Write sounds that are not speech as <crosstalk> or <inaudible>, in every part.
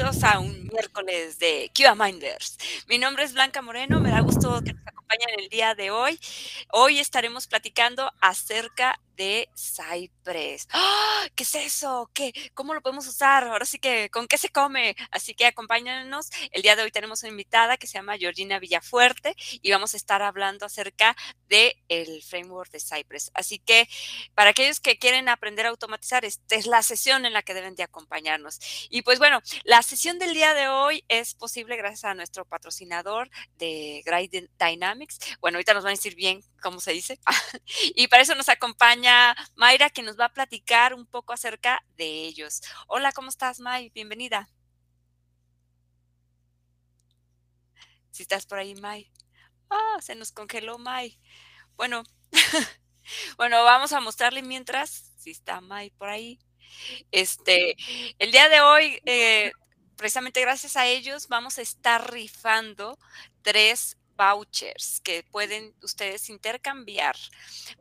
bienvenidos a un miércoles de QA Minders. Mi nombre es Blanca Moreno, me da gusto que nos acompañen el día de hoy. Hoy estaremos platicando acerca de Cypress. ¡Ah! ¿Qué es eso? ¿Qué? ¿Cómo lo podemos usar? Ahora sí que, ¿con qué se come? Así que acompáñanos. El día de hoy tenemos una invitada que se llama Georgina Villafuerte y vamos a estar hablando acerca del el framework de Cypress. Así que para aquellos que quieren aprender a automatizar, esta es la sesión en la que deben de acompañarnos. Y pues bueno, la sesión del día de hoy es posible gracias a nuestro patrocinador de Grade Dynamics. Bueno, ahorita nos van a decir bien cómo se dice. <laughs> y para eso nos acompaña Mayra, que nos va a platicar un poco acerca de ellos. Hola, ¿cómo estás, May? Bienvenida. Si estás por ahí, May. Ah, se nos congeló May. Bueno, <laughs> bueno, vamos a mostrarle mientras, si está May por ahí. Este, el día de hoy, eh, precisamente gracias a ellos, vamos a estar rifando tres vouchers que pueden ustedes intercambiar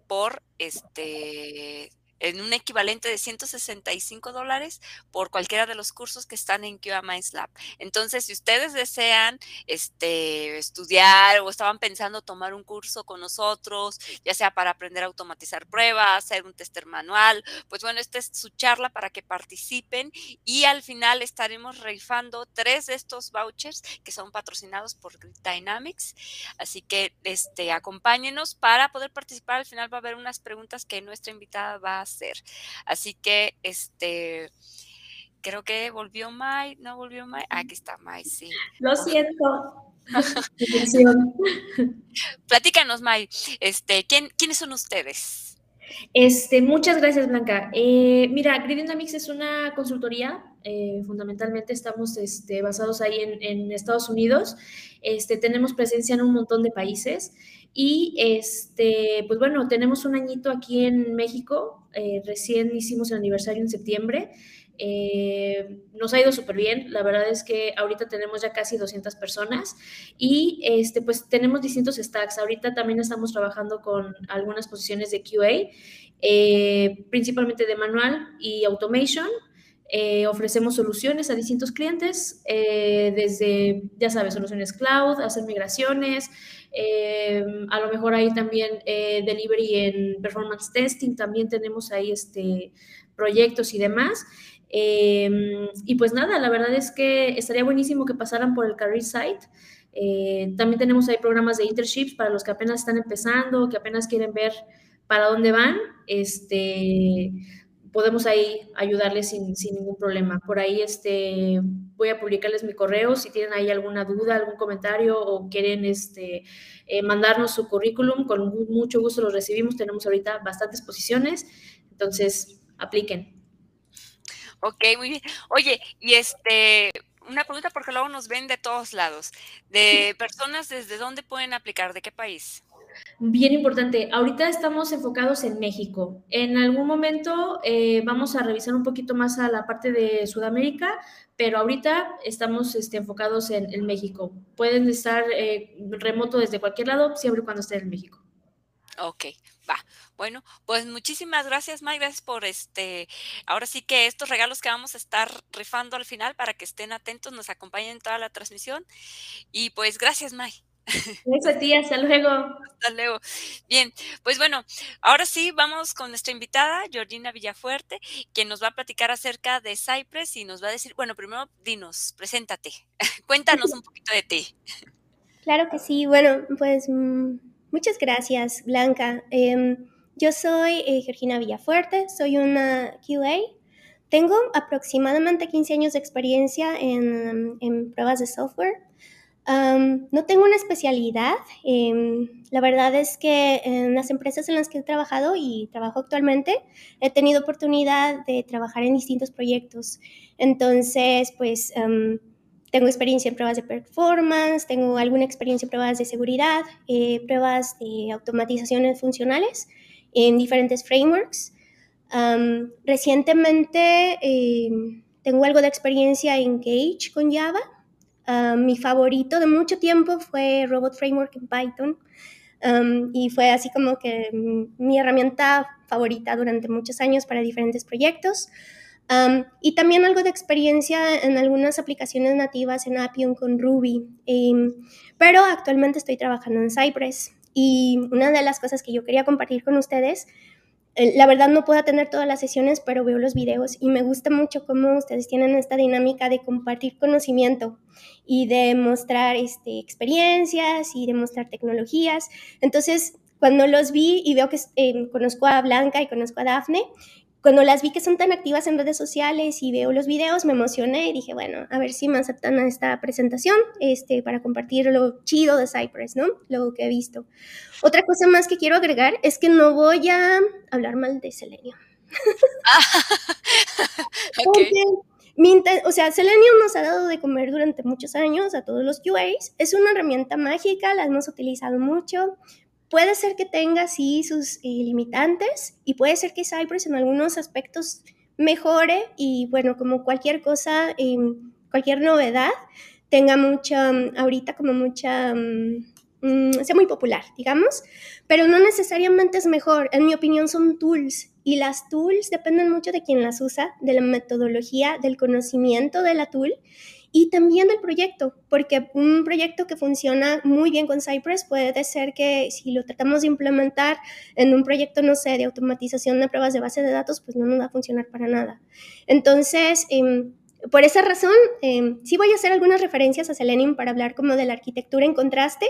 por este en un equivalente de 165 dólares por cualquiera de los cursos que están en QA Minds Lab. Entonces, si ustedes desean este, estudiar o estaban pensando tomar un curso con nosotros, ya sea para aprender a automatizar pruebas, hacer un tester manual, pues bueno, esta es su charla para que participen y al final estaremos rifando tres de estos vouchers que son patrocinados por Grid Dynamics. Así que este, acompáñenos para poder participar. Al final va a haber unas preguntas que nuestra invitada va a hacer. Así que, este, creo que volvió Mai, no volvió Mai, aquí está Mai, sí. Lo siento. <laughs> Platícanos, Mai, este, ¿quién, ¿quiénes son ustedes? Este, muchas gracias, Blanca. Eh, mira, Grid Dynamics es una consultoría. Eh, fundamentalmente estamos este, basados ahí en, en, Estados Unidos. Este, tenemos presencia en un montón de países. Y este, pues bueno, tenemos un añito aquí en México. Eh, recién hicimos el aniversario en septiembre. Eh, nos ha ido súper bien. La verdad es que ahorita tenemos ya casi 200 personas y este, pues tenemos distintos stacks. Ahorita también estamos trabajando con algunas posiciones de QA, eh, principalmente de manual y automation. Eh, ofrecemos soluciones a distintos clientes, desde, ya sabes, soluciones cloud, hacer migraciones, a lo mejor ahí también delivery en performance testing, también tenemos ahí este, proyectos y demás. Em, y pues nada, la verdad es que estaría buenísimo que pasaran por el Career Site. Eh, también tenemos ahí programas de internships para los que apenas están empezando, que apenas quieren ver para dónde van. Este, podemos ahí ayudarles sin, sin, ningún problema. Por ahí este, voy a publicarles mi correo si tienen ahí alguna duda, algún comentario o quieren este, eh, mandarnos su currículum. Con mucho gusto los recibimos. Tenemos ahorita bastantes posiciones. Entonces, apliquen. Ok, muy bien. Oye, y este, una pregunta porque luego nos ven de todos lados. De personas, ¿desde dónde pueden aplicar? ¿De qué país? Bien importante. Ahorita estamos enfocados en México. En algún momento eh, vamos a revisar un poquito más a la parte de Sudamérica, pero ahorita estamos este, enfocados en, México. Pueden estar eh, remoto desde cualquier lado, siempre y cuando estén en México. Ok, va. Bueno, pues muchísimas gracias, May. Gracias por este. Ahora sí que estos regalos que vamos a estar rifando al final para que estén atentos, nos acompañen en toda la transmisión. Y pues gracias, May. <laughs> Gracias a ti, hasta luego. Hasta luego. Bien, pues bueno, ahora sí vamos con nuestra invitada, Georgina Villafuerte, quien nos va a platicar acerca de Cypress y nos va a decir, bueno, primero dinos, preséntate, <laughs> cuéntanos un poquito de ti. Claro que sí, bueno, pues mm, muchas gracias, Blanca. Em, yo soy eh, Georgina Villafuerte, soy una QA. Tengo aproximadamente 15 años de experiencia en, pruebas de software. No tengo una especialidad. Em, la verdad es que en las empresas en las que he trabajado y trabajo actualmente, he tenido oportunidad de trabajar en distintos proyectos. Entonces, pues tengo experiencia en pruebas de performance, tengo alguna experiencia en pruebas de seguridad, eh, pruebas de automatizaciones funcionales en diferentes frameworks. recientemente em, tengo algo de experiencia en Gage con Java. Mi favorito de mucho tiempo fue Robot Framework en Python. y fue así como que mi herramienta favorita durante muchos años para diferentes proyectos. y también algo de experiencia en algunas aplicaciones nativas en Appium con Ruby. Pero actualmente estoy trabajando en Cypress. Y una de las cosas que yo quería compartir con ustedes, la verdad no puedo atender todas las sesiones, pero veo los videos y me gusta mucho cómo ustedes tienen esta dinámica de compartir conocimiento y de mostrar este, experiencias y de mostrar tecnologías. Entonces, cuando los vi y veo que em, conozco a Blanca y conozco a Dafne, cuando las vi que son tan activas en redes sociales y veo los videos, me emocioné y dije, bueno, a ver si me aceptan a esta presentación este, para compartir lo chido de Cypress, ¿no? Lo que he visto. Otra cosa más que quiero agregar es que no voy a hablar mal de Selenium. <laughs> o sea, Selenium nos ha dado de comer durante muchos años a todos los QAs. Es una herramienta mágica, la hemos utilizado mucho. Puede ser que tenga, sí, sus eh, limitantes y puede ser que Cypress en algunos aspectos mejore y bueno, como cualquier cosa, em, cualquier novedad, tenga mucha, mm, ahorita como mucha, mm, sea muy popular, digamos, pero no necesariamente es mejor. En mi opinión son tools y las tools dependen mucho de quien las usa, de la metodología, del conocimiento de la tool y también del proyecto, porque un proyecto que funciona muy bien con Cypress puede ser que si lo tratamos de implementar en un proyecto, no sé, de automatización de pruebas de base de datos, pues no nos va a funcionar para nada. Entonces, em, por esa razón, em, sí voy a hacer algunas referencias a Selenium para hablar como de la arquitectura en contraste,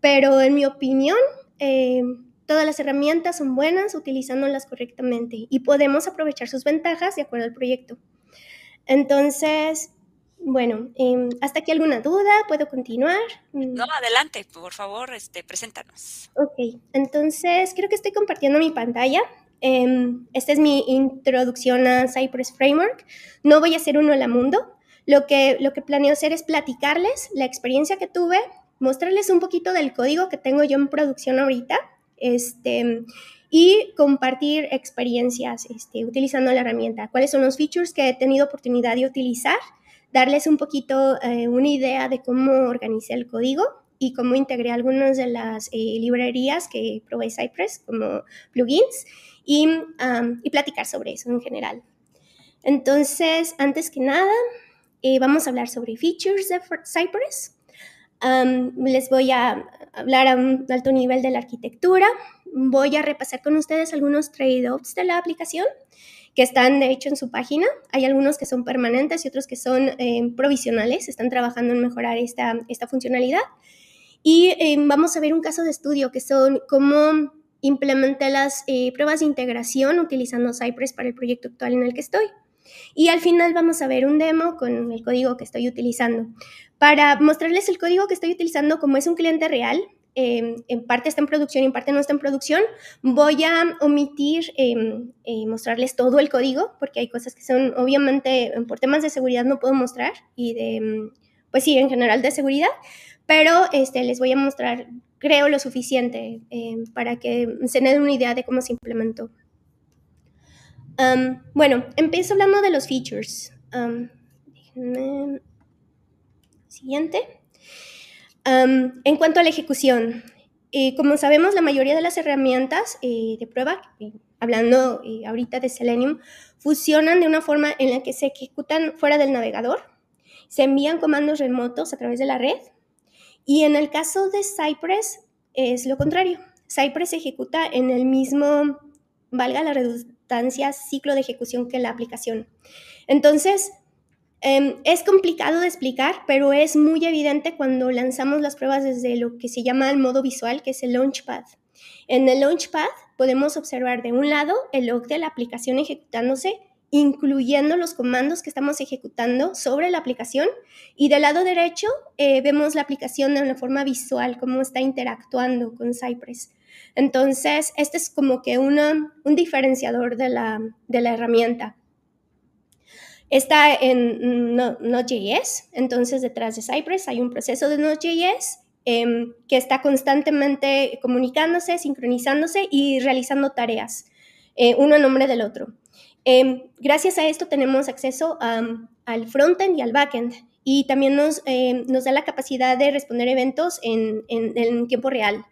pero en mi opinión, em, todas las herramientas son buenas utilizándolas correctamente y podemos aprovechar sus ventajas de acuerdo al proyecto. Entonces, bueno, em, ¿hasta aquí alguna duda? ¿Puedo continuar? Mm. No, adelante, por favor, este, preséntanos. Ok, entonces creo que estoy compartiendo mi pantalla. Em, esta es mi introducción a Cypress Framework. No voy a hacer uno a la mundo. Lo que, lo que planeo hacer es platicarles la experiencia que tuve, mostrarles un poquito del código que tengo yo en producción ahorita este, y compartir experiencias este, utilizando la herramienta. ¿Cuáles son los features que he tenido oportunidad de utilizar? Darles un poquito eh, una idea de cómo organicé el código y cómo integré algunas de las eh, librerías que provee Cypress como plugins y, platicar sobre eso en general. Entonces, antes que nada, eh, vamos a hablar sobre features de Cypress. les voy a hablar a un alto nivel de la arquitectura. Voy a repasar con ustedes algunos trade-offs de la aplicación que están de hecho en su página. Hay algunos que son permanentes y otros que son eh, provisionales, están trabajando en mejorar esta, funcionalidad. Y eh, vamos a ver un caso de estudio que son cómo implementé las eh, pruebas de integración utilizando Cypress para el proyecto actual en el que estoy. Y al final vamos a ver un demo con el código que estoy utilizando. Para mostrarles el código que estoy utilizando como es un cliente real, Em, en parte está en producción y en parte no está en producción, voy a omitir em, eh, mostrarles todo el código, porque hay cosas que son, obviamente, por temas de seguridad no puedo mostrar, y de, em, pues sí, en general de seguridad, pero este, les voy a mostrar, creo, lo suficiente para que se den una idea de cómo se implementó. bueno, empiezo hablando de los features. siguiente en cuanto a la ejecución, eh, como sabemos, la mayoría de las herramientas eh, de prueba, eh, hablando ahorita de Selenium, funcionan de una forma en la que se ejecutan fuera del navegador, se envían comandos remotos a través de la red y en el caso de Cypress es lo contrario. Cypress se ejecuta en el mismo, valga la redundancia, ciclo de ejecución que la aplicación. Entonces, Em, es complicado de explicar, pero es muy evidente cuando lanzamos las pruebas desde lo que se llama el modo visual, que es el Launchpad. En el Launchpad podemos observar de un lado el log de la aplicación ejecutándose, incluyendo los comandos que estamos ejecutando sobre la aplicación, y del lado derecho eh, vemos la aplicación de una forma visual, cómo está interactuando con Cypress. Entonces, este es como que un diferenciador de la herramienta. Está en Node.js, entonces detrás de Cypress hay un proceso de Node.js em, que está constantemente comunicándose, sincronizándose y realizando tareas, eh, uno en nombre del otro. Em, gracias a esto tenemos acceso al frontend y al backend y también nos, em, nos da la capacidad de responder eventos en, en, tiempo real.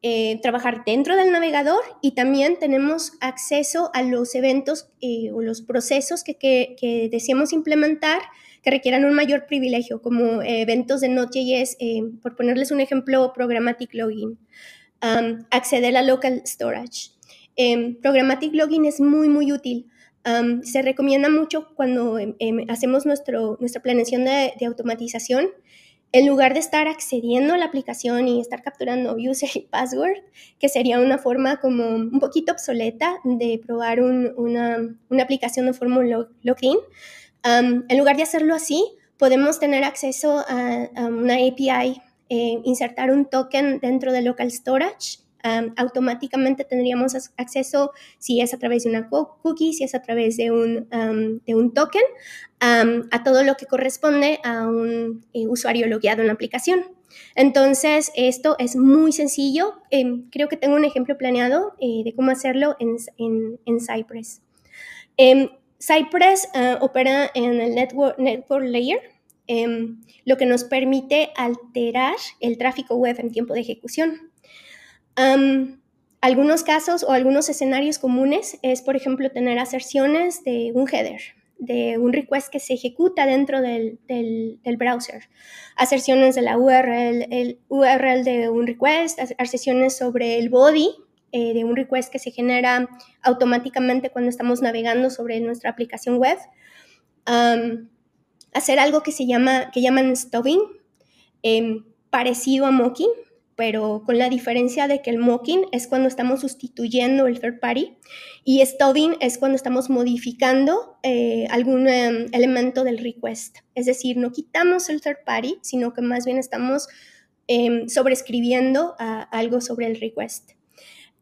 Eh, trabajar dentro del navegador y también tenemos acceso a los eventos eh, o los procesos que, que, deseamos implementar que requieran un mayor privilegio, como eventos de Node.js, por ponerles un ejemplo, Programmatic Login, acceder a Local Storage. Em, programmatic Login es muy, muy útil. se recomienda mucho cuando em, em, hacemos nuestro, nuestra planeación de automatización en lugar de estar accediendo a la aplicación y estar capturando user y password, que sería una forma como un poquito obsoleta de probar una, aplicación de forma login, en lugar de hacerlo así, podemos tener acceso a, una API, eh, insertar un token dentro de local storage automáticamente tendríamos acceso, si es a través de una cookie, si es a través de un, de un token, a todo lo que corresponde a un eh, usuario logueado en la aplicación. Entonces, esto es muy sencillo. Em, creo que tengo un ejemplo planeado eh, de cómo hacerlo en, en, Cypress. Em, Cypress ah, opera en el network, network layer, em, lo que nos permite alterar el tráfico web en tiempo de ejecución algunos casos o algunos escenarios comunes es, por ejemplo, tener aserciones de un header, de un request que se ejecuta dentro del, browser, aserciones de la URL, el URL de un request, aserciones sobre el body eh, de un request que se genera automáticamente cuando estamos navegando sobre nuestra aplicación web, hacer algo que se llama, que llaman stubbing, em, parecido a mocking, pero con la diferencia de que el mocking es cuando estamos sustituyendo el third party y stubbing es cuando estamos modificando eh, algún em, elemento del request. Es decir, no quitamos el third party, sino que más bien estamos em, sobreescribiendo algo sobre el request.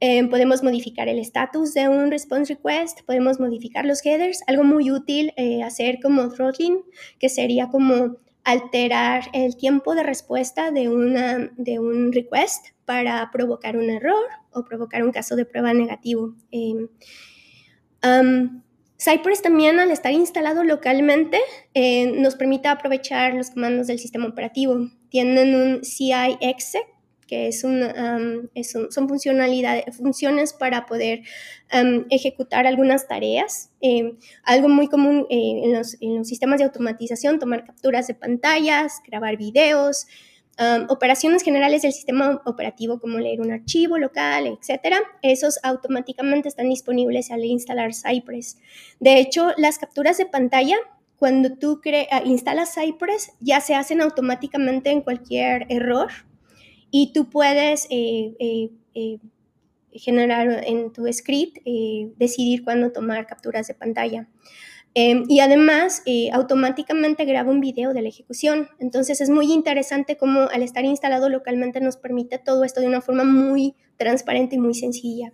Em, podemos modificar el estatus de un response request, podemos modificar los headers, algo muy útil eh, hacer como throttling, que sería como alterar el tiempo de respuesta de, una, de un request para provocar un error o provocar un caso de prueba negativo. Em, Cypress también al estar instalado localmente eh, nos permite aprovechar los comandos del sistema operativo. Tienen un CI exec que son funcionalidades, funciones para poder ejecutar algunas tareas. Em, algo muy común eh, en, los, sistemas de automatización, tomar capturas de pantallas, grabar videos, operaciones generales del sistema operativo como leer un archivo local, etcétera. Esos automáticamente están disponibles al instalar Cypress. De hecho, las capturas de pantalla cuando tú ah, instalas Cypress ya se hacen automáticamente en cualquier error y tú puedes eh, eh, eh, generar en tu script, decidir cuándo tomar capturas de pantalla. Em, y además, automáticamente graba un video de la ejecución. Entonces, es muy interesante cómo al estar instalado localmente nos permite todo esto de una forma muy transparente y muy sencilla.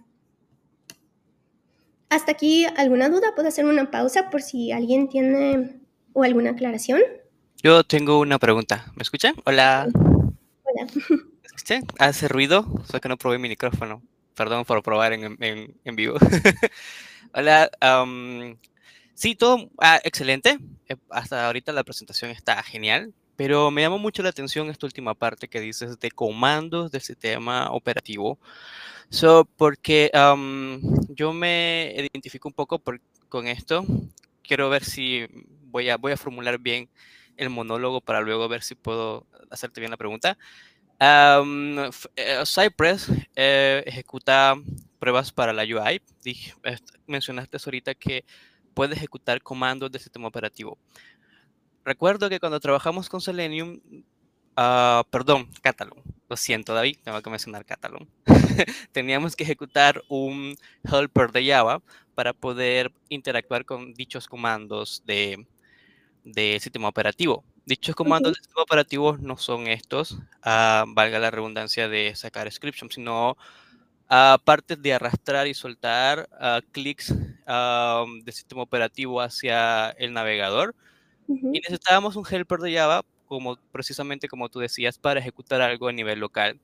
Hasta aquí, ¿alguna duda? ¿Puedo hacer una pausa por si alguien tiene o alguna aclaración? Yo tengo una pregunta. ¿Me escuchan? Hola. Hola. <laughs> Hace ruido, solo que no probé mi micrófono. Perdón por probar en, en, vivo. <laughs> Hola. sí, todo ah, excelente. Eh, hasta ahorita la presentación está genial, pero me llamó mucho la atención esta última parte que dices de comandos del sistema operativo. So, porque yo me identifico un poco con esto. Quiero ver si voy a, voy a formular bien el monólogo para luego ver si puedo hacerte bien la pregunta. Eh, Cypress eh, ejecuta pruebas para la UI. Mencionaste ahorita que puede ejecutar comandos de sistema operativo. Recuerdo que cuando trabajamos con Selenium, uh, perdón, Catalog, lo siento David, tengo que mencionar Catalog, <laughs> teníamos que ejecutar un helper de Java para poder interactuar con dichos comandos de, de sistema operativo. Dichos comandos de sistema operativo no son estos, ah, valga la redundancia de sacar scription, sino aparte de arrastrar y soltar uh, clics de sistema operativo hacia el navegador. Y necesitábamos un helper de Java, como, precisamente como tú decías, para ejecutar algo a nivel local.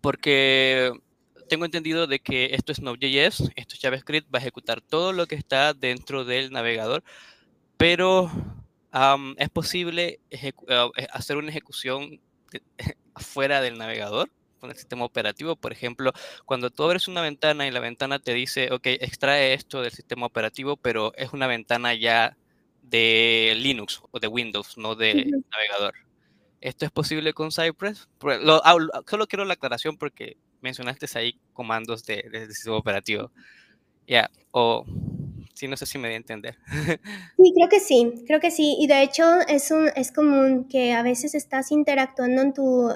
porque tengo entendido de que esto es Node.js, esto es JavaScript, va a ejecutar todo lo que está dentro del navegador, pero es posible eh, hacer una ejecución <laughs> fuera del navegador, con el sistema operativo. Por ejemplo, cuando tú abres una ventana y la ventana te dice, ok, extrae esto del sistema operativo, pero es una ventana ya de Linux o de Windows, no de navegador. ¿Esto es posible con Cypress? solo quiero la aclaración porque mencionaste ahí comandos de, sistema operativo. Ya, o sí, no sé si me di a entender. <laughs> Sí, creo que sí, creo que sí. Y de hecho es, un, es común que a veces estás interactuando en tu,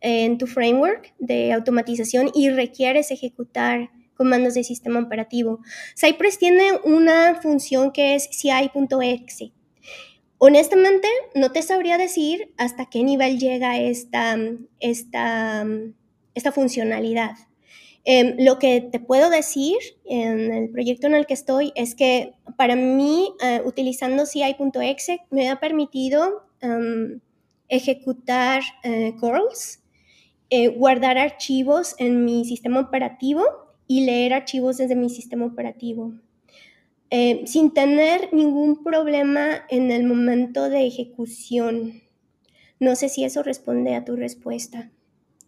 en tu framework de automatización y requieres ejecutar comandos de sistema operativo. Cypress tiene una función que es ci.exe Honestamente, no te sabría decir hasta qué nivel llega esta, esta, esta funcionalidad. Em, lo que te puedo decir en el proyecto en el que estoy es que para mí, eh, utilizando CI.exe, me ha permitido em, ejecutar uh, curls, eh, guardar archivos en mi sistema operativo y leer archivos desde mi sistema operativo. Eh, sin tener ningún problema en el momento de ejecución. No sé si eso responde a tu respuesta.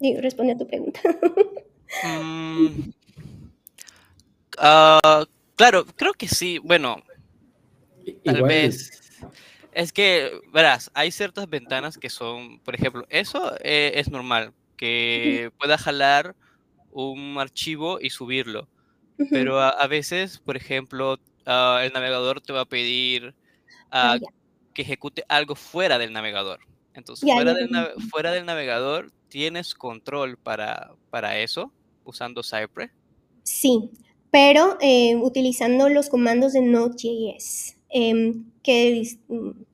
responde a tu pregunta. <laughs> Mm, ah, claro, creo que sí. Bueno, tal vez. Es que, verás, hay ciertas ventanas que son, por ejemplo, eso eh, es normal, que pueda jalar un archivo y subirlo. Pero a, veces, por ejemplo, Ah, el navegador te va a pedir ah, que ejecute algo fuera del navegador. Entonces, fuera, del fuera, del navegador, ¿tienes control para, para eso usando Cypress? Sí, pero eh, utilizando los comandos de Node.js. Em, que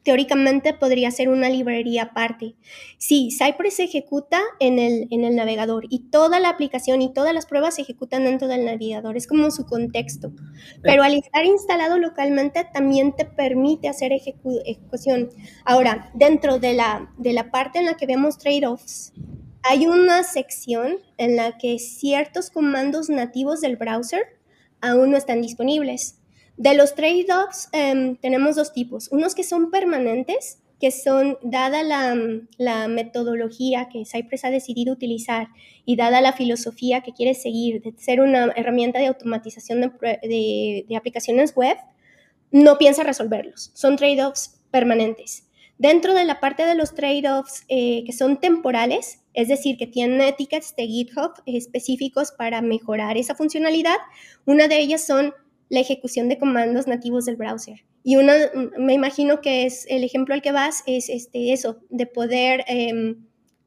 teóricamente podría ser una librería aparte. Sí, Cypress se ejecuta en el, en el navegador y toda la aplicación y todas las pruebas se ejecutan dentro del navegador, es como su contexto. Pero al estar instalado localmente también te permite hacer ejecución. Ahora, dentro de la, de la parte en la que vemos trade-offs, hay una sección en la que ciertos comandos nativos del browser aún no están disponibles. De los trade-offs em, tenemos dos tipos, unos que son permanentes, que son, dada la, metodología que Cypress ha decidido utilizar y dada la filosofía que quiere seguir de ser una herramienta de automatización de, aplicaciones web, no piensa resolverlos. Son trade-offs permanentes. Dentro de la parte de los trade-offs eh, que son temporales, es decir, que tienen tickets de GitHub específicos para mejorar esa funcionalidad, una de ellas son la ejecución de comandos nativos del browser. Y una, mm, me imagino que es el ejemplo al que vas, es este, eso, de poder em,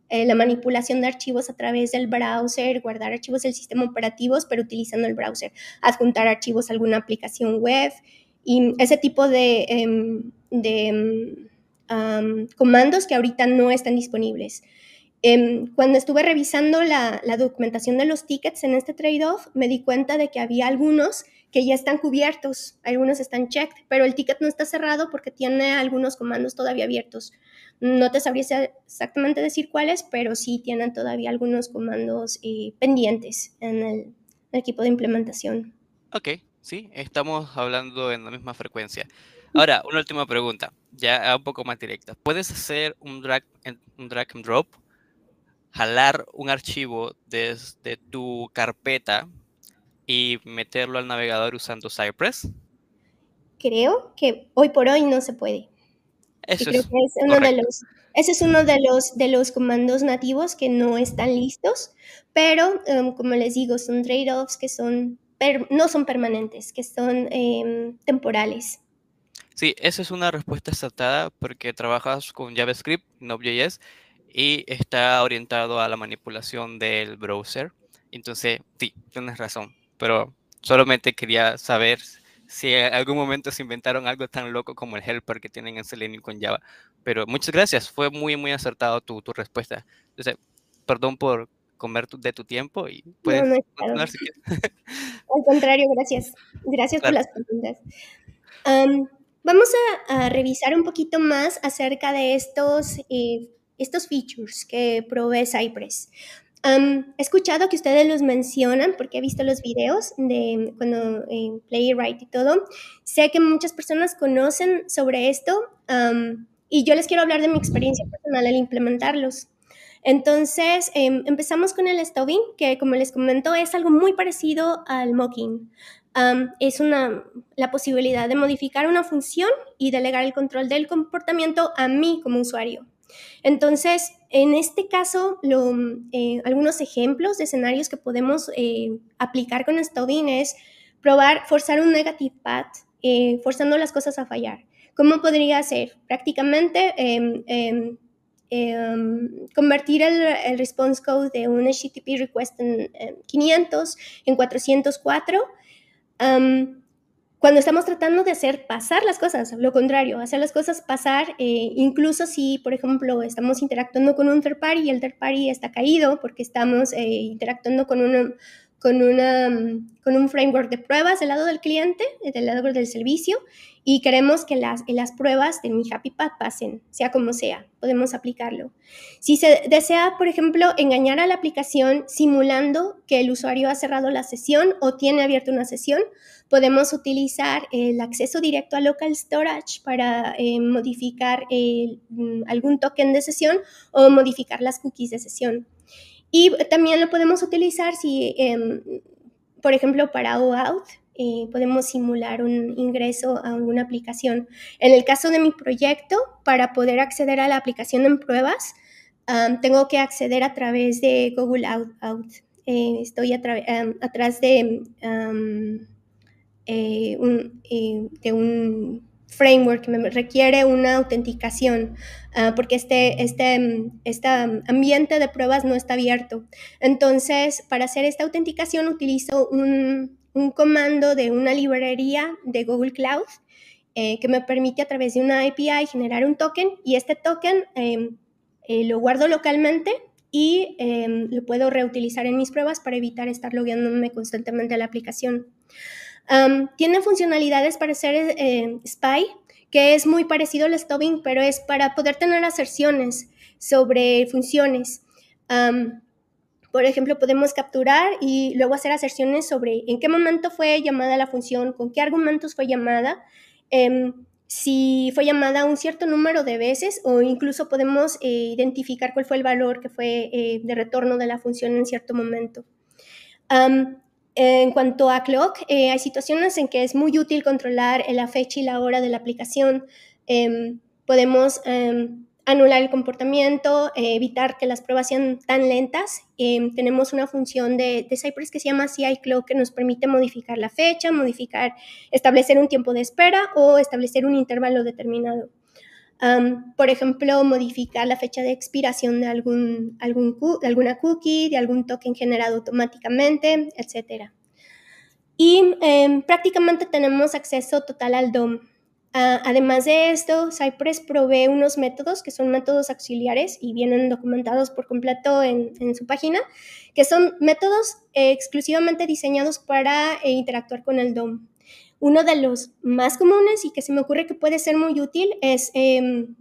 eh, la manipulación de archivos a través del browser, guardar archivos del sistema operativo, pero utilizando el browser, adjuntar archivos a alguna aplicación web y ese tipo de, em, de em, comandos que ahorita no están disponibles. cuando estuve revisando la, documentación de los tickets en este trade-off, me di cuenta de que había algunos que ya están cubiertos, algunos están checked, pero el ticket no está cerrado porque tiene algunos comandos todavía abiertos. No te sabría exactamente decir cuáles, pero sí tienen todavía algunos comandos eh, pendientes en el, equipo de implementación. Ok, sí, estamos hablando en la misma frecuencia. Ahora, una última pregunta, ya un poco más directa. ¿Puedes hacer un drag, un drag and drop? Jalar un archivo desde tu carpeta y meterlo al navegador usando Cypress? Creo que hoy por hoy no se puede. Eso es uno de los, ese es uno de los, de los comandos nativos que no están listos, pero em, como les digo, son trade-offs que son no son permanentes, que son em, temporales. Sí, esa es una respuesta acertada porque trabajas con JavaScript, Node.js, y está orientado a la manipulación del browser. Entonces, sí, tienes razón pero solamente quería saber si en algún momento se inventaron algo tan loco como el helper que tienen en Selenium con Java. Pero muchas gracias, fue muy, muy acertado tu, tu respuesta. Entonces, perdón por comer de tu tiempo y puedes continuar si quieres. <laughs> Al contrario, gracias. Gracias por las preguntas. vamos a, revisar un poquito más acerca de estos, eh, estos features que provee Cypress he escuchado que ustedes los mencionan porque he visto los videos de cuando en Playwright y todo. Sé que muchas personas conocen sobre esto y yo les quiero hablar de mi experiencia personal al implementarlos. Entonces, em, empezamos con el stubbing, que como les comento es algo muy parecido al mocking. es una, la posibilidad de modificar una función y delegar el control del comportamiento a mí como usuario. Entonces, en este caso, eh, algunos ejemplos de escenarios que podemos eh, aplicar con stubbing es probar forzar un negative path, eh, forzando las cosas a fallar. ¿Cómo podría ser? Prácticamente em, em, Em, convertir el, response code de un HTTP request en, 500 en 404. Cuando estamos tratando de hacer pasar las cosas, lo contrario, hacer las cosas pasar, eh, incluso si, por ejemplo, estamos interactuando con un third party y el third party está caído porque estamos eh, interactuando con un con, una, con un framework de pruebas del lado del cliente, del lado del servicio, y queremos que las, las pruebas de mi Happy Path pasen, sea como sea, podemos aplicarlo. Si se desea, por ejemplo, engañar a la aplicación simulando que el usuario ha cerrado la sesión o tiene abierta una sesión, podemos utilizar el acceso directo a local storage para eh, modificar mm, algún token de sesión o modificar las cookies de sesión. Y también lo podemos utilizar si, em, por ejemplo, para OAuth, eh, podemos simular un ingreso a alguna aplicación. En el caso de mi proyecto, para poder acceder a la aplicación en pruebas, tengo que acceder a través de Google Out. Eh, estoy atrás de, eh, un, de un framework requiere una autenticación, ah, porque este, este, este ambiente de pruebas no está abierto. Entonces, para hacer esta autenticación utilizo un, un comando de una librería de Google Cloud eh, que me permite a través de una API generar un token y este token em, eh, lo guardo localmente y em, lo puedo reutilizar en mis pruebas para evitar estar logueándome constantemente a la aplicación tiene funcionalidades para ser eh, spy, que es muy parecido al stubbing, pero es para poder tener aserciones sobre funciones. por ejemplo, podemos capturar y luego hacer aserciones sobre en qué momento fue llamada la función, con qué argumentos fue llamada, em, si fue llamada un cierto número de veces o incluso podemos eh, identificar cuál fue el valor que fue eh, de retorno de la función en cierto momento. En cuanto a clock, eh, hay situaciones en que es muy útil controlar la fecha y la hora de la aplicación. Em, podemos em, anular el comportamiento, eh, evitar que las pruebas sean tan lentas. Em, tenemos una función de, de, Cypress que se llama CI Clock que nos permite modificar la fecha, modificar, establecer un tiempo de espera o establecer un intervalo determinado por ejemplo, modificar la fecha de expiración de, algún, algún, alguna cookie, de algún token generado automáticamente, etc. Y em, prácticamente tenemos acceso total al DOM. Además de esto, Cypress provee unos métodos que son métodos auxiliares y vienen documentados por completo en, su página, que son métodos exclusivamente diseñados para eh, interactuar con el DOM. Uno de los más comunes y que se me ocurre que puede ser muy útil es em,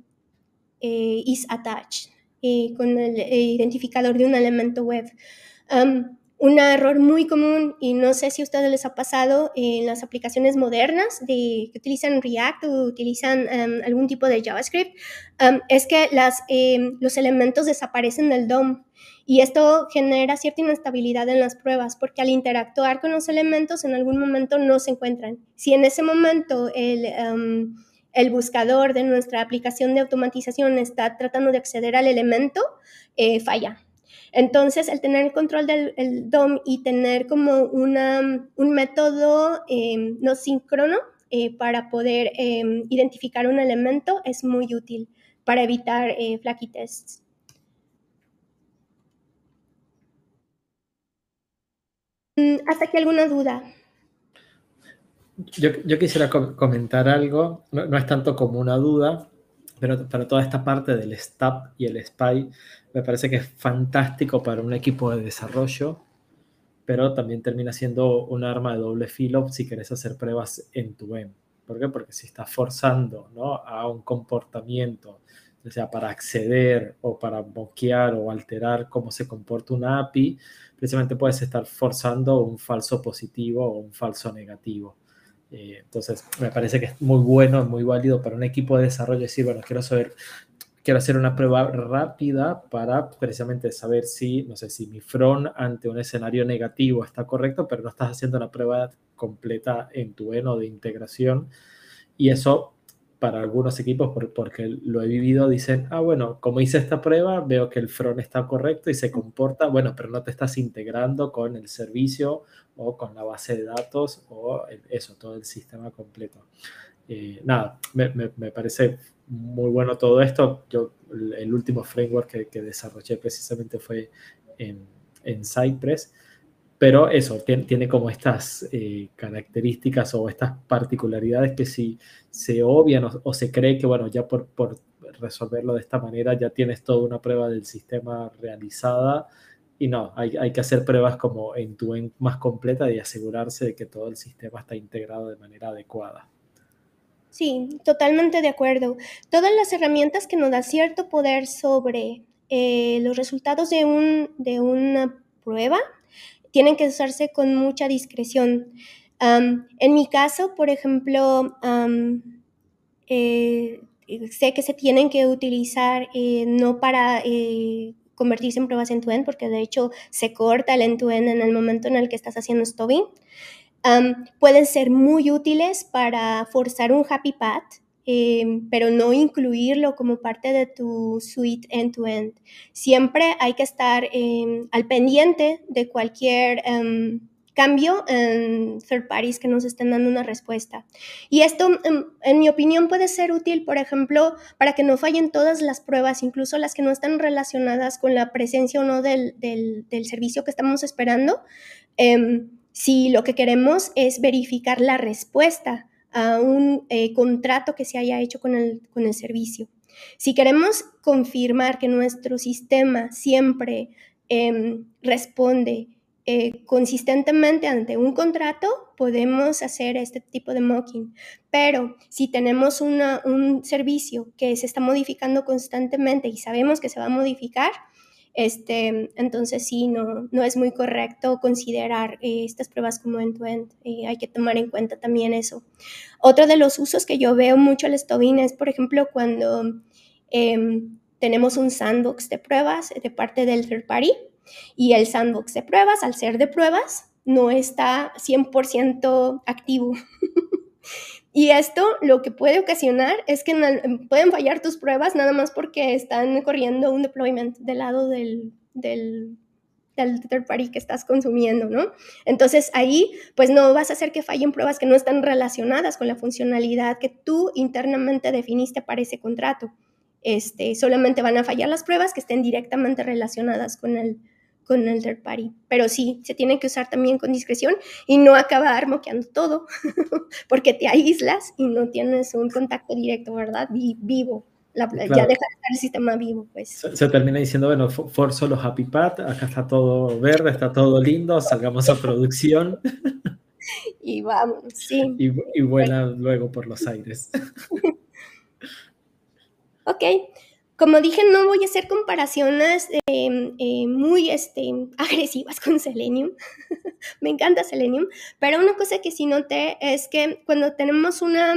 eh, isAttach, eh, con el eh, identificador de un elemento web. un error muy común, y no sé si a ustedes les ha pasado en las aplicaciones modernas de, que utilizan React o utilizan em, algún tipo de JavaScript, es que em, los elementos desaparecen del DOM. Y esto genera cierta inestabilidad en las pruebas porque al interactuar con los elementos en algún momento no se encuentran. Si en ese momento el, em, buscador de nuestra aplicación de automatización está tratando de acceder al elemento, eh, falla. Entonces, el tener el control del DOM y tener como un método em, no síncrono eh, para poder em, identificar un elemento es muy útil para evitar eh, flaky tests. ¿Hasta aquí alguna duda? Yo, quisiera comentar algo, no, es tanto como una duda, pero para toda esta parte del STAP y el SPY me parece que es fantástico para un equipo de desarrollo, pero también termina siendo un arma de doble filo si querés hacer pruebas en tu M. ¿Por qué? Porque si estás forzando ¿no? a un comportamiento, o sea, para acceder o para bloquear o alterar cómo se comporta una API, precisamente puedes estar forzando un falso positivo o un falso negativo. Eh, entonces, me parece que es muy bueno, muy válido para un equipo de desarrollo decir, bueno, quiero saber quiero hacer una prueba rápida para precisamente saber si, no sé, si mi front ante un escenario negativo está correcto, pero no estás haciendo una prueba completa en tu eno de integración. Y eso para algunos equipos, porque lo he vivido, dicen, ah, bueno, como hice esta prueba, veo que el front está correcto y se comporta, bueno, pero no te estás integrando con el servicio o con la base de datos o eso, todo el sistema completo. Eh, nada, me, me, parece muy bueno todo esto. Yo, el último framework que, desarrollé precisamente fue en, en Cypress, pero eso, tiene, tiene como estas eh, características o estas particularidades que si se obvian o, se cree que, bueno, ya por, por, resolverlo de esta manera ya tienes toda una prueba del sistema realizada. Y no, hay, hay que hacer pruebas como en tu end más completa y asegurarse de que todo el sistema está integrado de manera adecuada. Sí, totalmente de acuerdo. Todas las herramientas que nos da cierto poder sobre eh, los resultados de, un, de una prueba tienen que usarse con mucha discreción. en mi caso, por ejemplo, eh, sé que se tienen que utilizar eh, no para convertirse en pruebas end-to-end, porque de hecho se corta el end-to-end en el momento en el que estás haciendo stubbing, pueden ser muy útiles para forzar un happy path, em, pero no incluirlo como parte de tu suite end-to-end. Siempre hay que estar em, al pendiente de cualquier em, cambio en third parties que nos estén dando una respuesta. Y esto, en, mi opinión, puede ser útil, por ejemplo, para que no fallen todas las pruebas, incluso las que no están relacionadas con la presencia o no del, del servicio que estamos esperando si lo que queremos es verificar la respuesta a un eh, contrato que se haya hecho con el, con el servicio. Si queremos confirmar que nuestro sistema siempre em, responde eh, consistentemente ante un contrato, podemos hacer este tipo de mocking. Pero si tenemos un servicio que se está modificando constantemente y sabemos que se va a modificar, este, entonces sí, no, no es muy correcto considerar eh, estas pruebas como end-to-end. Eh, hay que tomar en cuenta también eso. Otro de los usos que yo veo mucho al Stobin es, por ejemplo, cuando em, tenemos un sandbox de pruebas de parte del third party y el sandbox de pruebas, al ser de pruebas, no está 100% activo. <laughs> Y esto lo que puede ocasionar es que pueden fallar tus pruebas nada más porque están corriendo un deployment del lado del, del, del third party que estás consumiendo, ¿no? Entonces ahí pues no vas a hacer que fallen pruebas que no están relacionadas con la funcionalidad que tú internamente definiste para ese contrato. Este, solamente van a fallar las pruebas que estén directamente relacionadas con el, con el third party. Pero sí, se tiene que usar también con discreción y no acabar moqueando todo, <laughs> porque te aíslas y no tienes un contacto directo, ¿verdad? vivo. Ya deja de estar el sistema vivo, pues. Se, termina diciendo, bueno, forzo los happy path, acá está todo verde, está todo lindo, salgamos a producción. <laughs> y vamos, sí. Y, y vuela luego por los aires. <laughs> ok, como dije, no voy a hacer comparaciones eh, muy este, agresivas con Selenium. <laughs> Me encanta Selenium, pero una cosa que sí noté es que cuando tenemos una,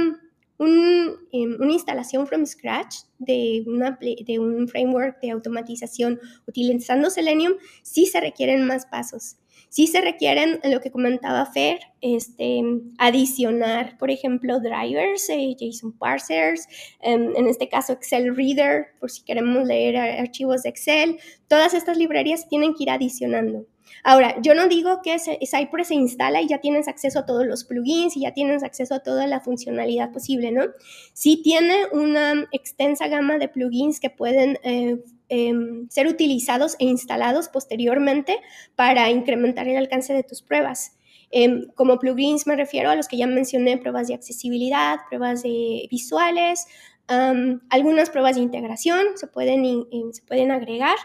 em, una instalación from scratch de, una, de un framework de automatización utilizando Selenium, sí se requieren más pasos. Sí se requieren, lo que comentaba Fer, este, adicionar, por ejemplo, drivers, eh, JSON parsers, em, en este caso Excel Reader, por si queremos leer archivos de Excel. Todas estas librerías tienen que ir adicionando. Ahora, yo no digo que Cypress se instala y ya tienes acceso a todos los plugins y ya tienes acceso a toda la funcionalidad posible, ¿no? Sí tiene una extensa gama de plugins que pueden eh, em, ser utilizados e instalados posteriormente para incrementar el alcance de tus pruebas. Em, como plugins me refiero a los que ya mencioné, pruebas de accesibilidad, pruebas de visuales, algunas pruebas de integración se pueden, em, agregar.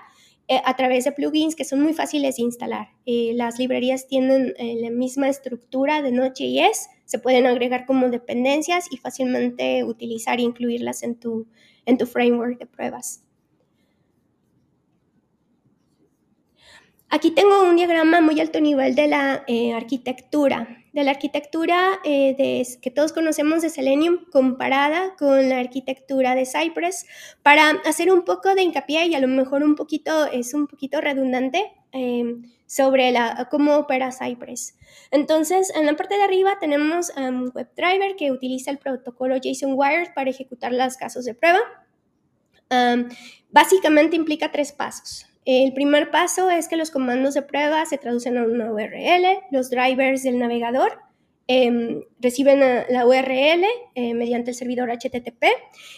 Eh, a través de plugins que son muy fáciles de instalar. Eh, las librerías tienen eh, la misma estructura de Node.js, se pueden agregar como dependencias y fácilmente utilizar e incluirlas en tu, framework de pruebas. Aquí tengo un diagrama muy alto nivel de la eh, arquitectura, de la arquitectura eh, que todos conocemos de Selenium comparada con la arquitectura de Cypress para hacer un poco de hincapié y a lo mejor un poquito, es un poquito redundante em, sobre la, cómo opera Cypress. Entonces, en la parte de arriba tenemos WebDriver que utiliza el protocolo JSON Wire para ejecutar los casos de prueba. básicamente implica tres pasos. El primer paso es que los comandos de prueba se traducen a una URL, los drivers del navegador em, reciben la URL eh, mediante el servidor HTTP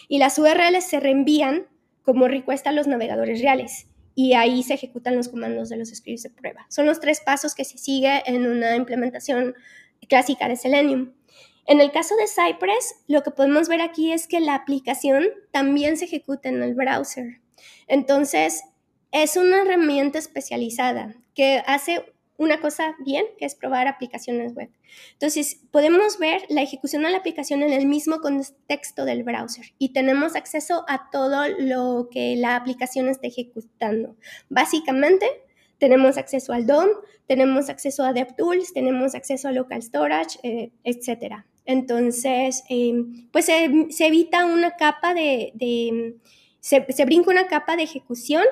y las URLs se reenvían como request a los navegadores reales y ahí se ejecutan los comandos de los scripts de prueba. Son los tres pasos que se sigue en una implementación clásica de Selenium. En el caso de Cypress, lo que podemos ver aquí es que la aplicación también se ejecuta en el browser. Entonces, es una herramienta especializada que hace una cosa bien, que es probar aplicaciones web. Entonces, podemos ver la ejecución de la aplicación en el mismo contexto del browser y tenemos acceso a todo lo que la aplicación está ejecutando. Básicamente, tenemos acceso al DOM, tenemos acceso a DevTools, tenemos acceso a Local Storage, eh, etc. Entonces, eh, pues se, evita una capa de, se, se brinca una capa de ejecución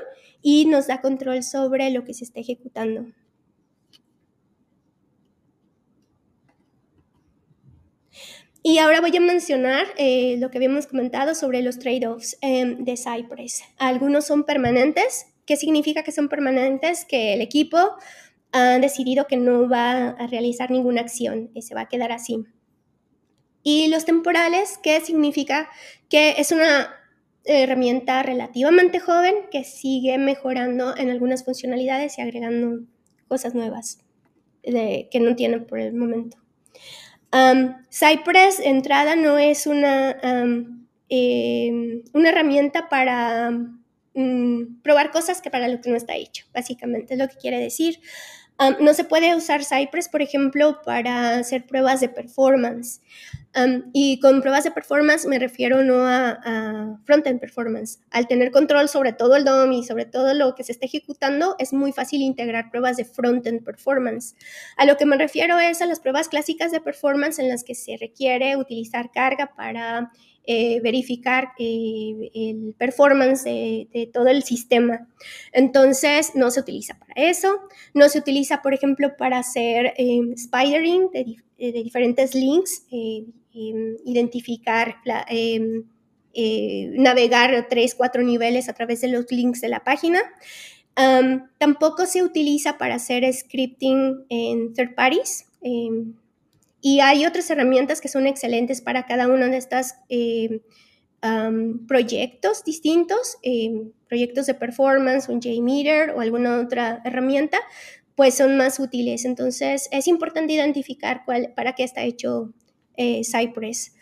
y nos da control sobre lo que se está ejecutando. Y ahora voy a mencionar eh, lo que habíamos comentado sobre los trade-offs em, de Cypress. Algunos son permanentes. ¿Qué significa que son permanentes? Que el equipo ha decidido que no va a realizar ninguna acción y se va a quedar así. Y los temporales, ¿qué significa? Que es una herramienta relativamente joven que sigue mejorando en algunas funcionalidades y agregando cosas nuevas que no tienen por el momento. Cypress, entrada, no es una, em, una herramienta para mm, probar cosas que para lo que no está hecho, básicamente es lo que quiere decir. No se puede usar Cypress, por ejemplo, para hacer pruebas de performance y con pruebas de performance me refiero no a, a front-end performance. Al tener control sobre todo el DOM y sobre todo lo que se está ejecutando, es muy fácil integrar pruebas de front-end performance. A lo que me refiero es a las pruebas clásicas de performance en las que se requiere utilizar carga para eh, verificar eh, el performance de, todo el sistema. Entonces, no se utiliza para eso. No se utiliza, por ejemplo, para hacer eh, spidering de, diferentes links Em, identificar, em, eh, navegar tres, cuatro niveles a través de los links de la página. tampoco se utiliza para hacer scripting en third parties. Em, y hay otras herramientas que son excelentes para cada uno de estos proyectos distintos, proyectos de performance, un JMeter o alguna otra herramienta, pues son más útiles. Entonces es importante identificar cuál, para qué está hecho eh, Cypress.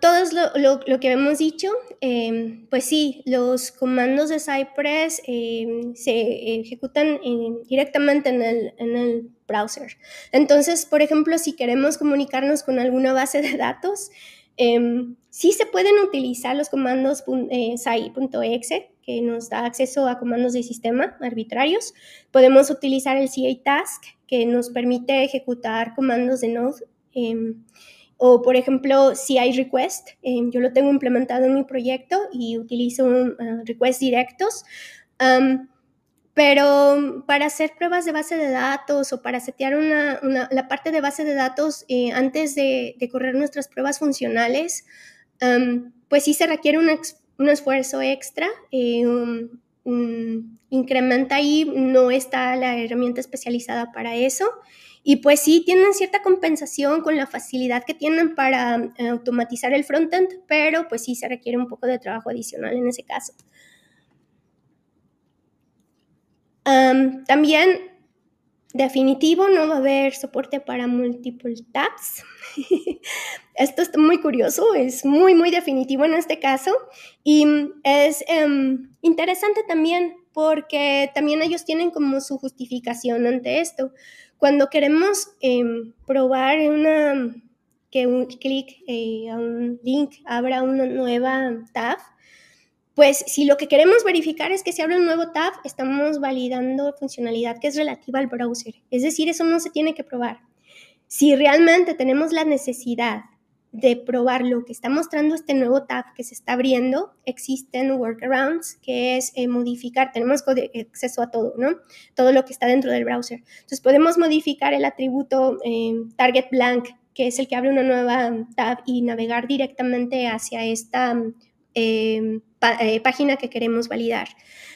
Todo lo, que hemos dicho, em, pues sí, los comandos de Cypress em, se ejecutan directamente en el, en el, browser. Entonces, por ejemplo, si queremos comunicarnos con alguna base de datos, em, sí se pueden utilizar los comandos eh, SAI.exe, que nos da acceso a comandos de sistema arbitrarios. Podemos utilizar el CA Task, que nos permite ejecutar comandos de Node. O, por ejemplo, CI Request. Em, yo lo tengo implementado en mi proyecto y utilizo uh, requests directos. pero para hacer pruebas de base de datos o para setear una, la parte de base de datos eh, antes de, correr nuestras pruebas funcionales, pues sí se requiere una, un esfuerzo extra, eh, incrementa ahí, no está la herramienta especializada para eso. Y pues sí, tienen cierta compensación con la facilidad que tienen para eh, automatizar el frontend, pero pues sí se requiere un poco de trabajo adicional en ese caso. también Definitivo, no va a haber soporte para multiple tabs. <laughs> Esto es muy curioso, es muy, muy definitivo en este caso y es em, interesante también porque también ellos tienen como su justificación ante esto. Cuando queremos em, probar una, que un clic eh, a un link abra una nueva tab, pues si lo que queremos verificar es que se abre un nuevo tab, estamos validando funcionalidad que es relativa al browser. Es decir, eso no se tiene que probar. Si realmente tenemos la necesidad de probar lo que está mostrando este nuevo tab que se está abriendo, existen workarounds, que es eh, modificar, tenemos acceso a todo, ¿no? Todo lo que está dentro del browser. Entonces podemos modificar el atributo eh, target blank, que es el que abre una nueva tab y navegar directamente hacia esta eh, página que queremos validar.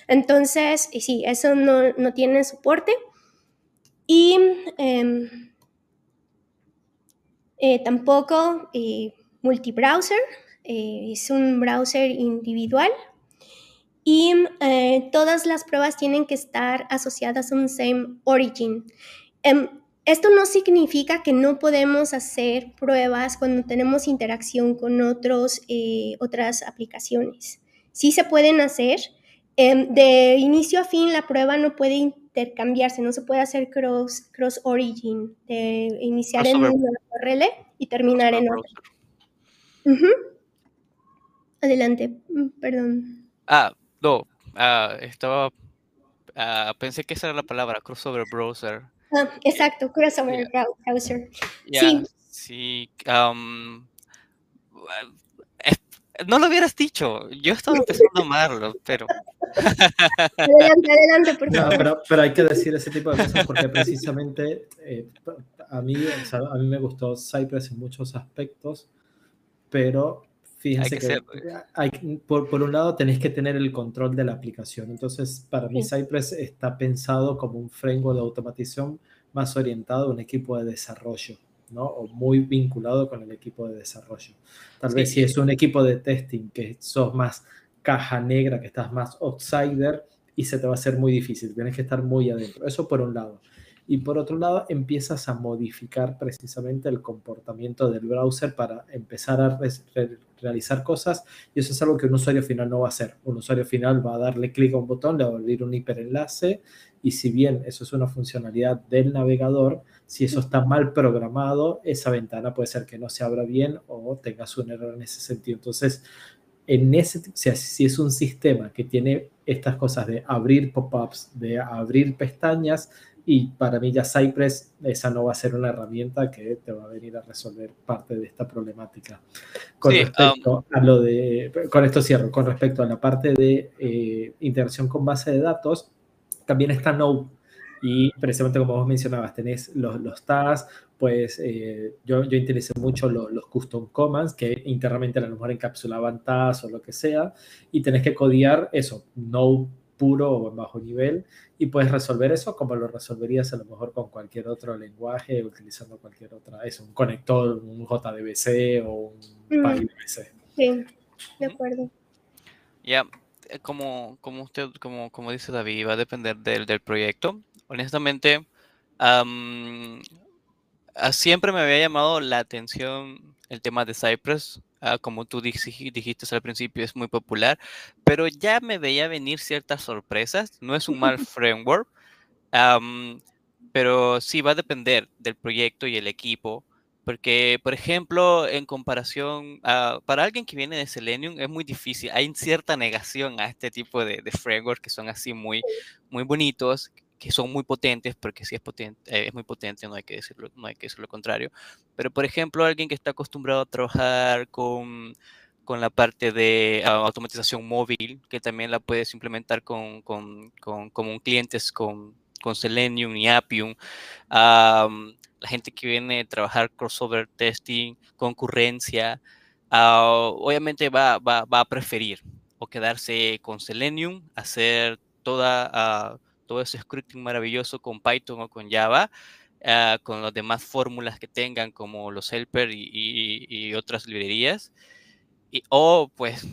Entonces, sí, eso no, no tiene soporte. Y em, eh, tampoco eh, multibrowser, es un browser individual y todas las pruebas tienen que estar asociadas a un same origin. Em, esto no significa que no podemos hacer pruebas cuando tenemos interacción con otros, otras aplicaciones. Sí se pueden hacer. Em, de inicio a fin, la prueba no puede intercambiarse, no se puede hacer cross, cross origin, de iniciar en una URL y terminar en otra. Adelante, mm, perdón. Ah, no, ah, estaba, ah, pensé que esa era la palabra, crossover browser. Ah, exacto, crossover browser. sí. Sí, no lo hubieras dicho. Yo estaba empezando a amarlo, pero. <laughs> adelante, adelante, por favor. pero, hay que decir ese tipo de cosas porque precisamente eh, a, mí, a mí me gustó Cypress en muchos aspectos, pero fíjense que, hay, por, por, un lado tenéis que tener el control de la aplicación. Entonces, para mí Cypress está pensado como un framework de automatización más orientado a un equipo de desarrollo. ¿no? o muy vinculado con el equipo de desarrollo. Tal vez si es un equipo de testing que sos más caja negra, que estás más outsider y se te va a hacer muy difícil, tienes que estar muy adentro. Eso por un lado. Y por otro lado, empiezas a modificar precisamente el comportamiento del browser para empezar a realizar cosas. Y eso es algo que un usuario final no va a hacer. Un usuario final va a darle clic a un botón, le va a abrir un hiperenlace. Y si bien eso es una funcionalidad del navegador, si eso está mal programado, esa ventana puede ser que no se abra bien o tengas un error en ese sentido. Entonces, en ese, si es un sistema que tiene estas cosas de abrir pop-ups, de abrir pestañas, y para mí ya Cypress, esa no va a ser una herramienta que te va a venir a resolver parte de esta problemática. Con respecto um, a lo de, con esto cierro, con respecto a la parte de eh, integración con base de datos, también está Node y precisamente como vos mencionabas, tenés los, los tags, pues eh, yo, yo utilicé mucho los custom commands que internamente a lo mejor encapsulaban tags o lo que sea, y tenés que codiar eso, no puro o en bajo nivel, y puedes resolver eso como lo resolverías a lo mejor con cualquier otro lenguaje, utilizando cualquier otra, eso, un conector, un JDBC o un PyDBC. Sí, de acuerdo. Ya, eh, como, como usted, como, como dice David, va a depender del, del proyecto honestamente, siempre me había llamado la atención el tema de Cypress. Ah, como tú dijiste al principio, es muy popular, pero ya me veía venir ciertas sorpresas. No es un mal <laughs> framework, pero sí va a depender del proyecto y el equipo. Porque, por ejemplo, en comparación, para alguien que viene de Selenium es muy difícil. Hay cierta negación a este tipo de, de frameworks que son así muy, muy bonitos, que son muy potentes, porque si es potente, eh, es muy potente, no hay que decirlo, no hay que decir lo contrario. Pero por ejemplo, alguien que está acostumbrado a trabajar con, con la parte de ah, automatización móvil, que también la puedes implementar con, con, con, con clientes con, con Selenium y Appium. la gente que viene a trabajar crossover testing, concurrencia, ah, obviamente va, va, va, a preferir o quedarse con Selenium, hacer toda ah, todo ese scripting maravilloso con Python o con Java, ah, con las demás fórmulas que tengan como los helper y, otras librerías. Y, o pues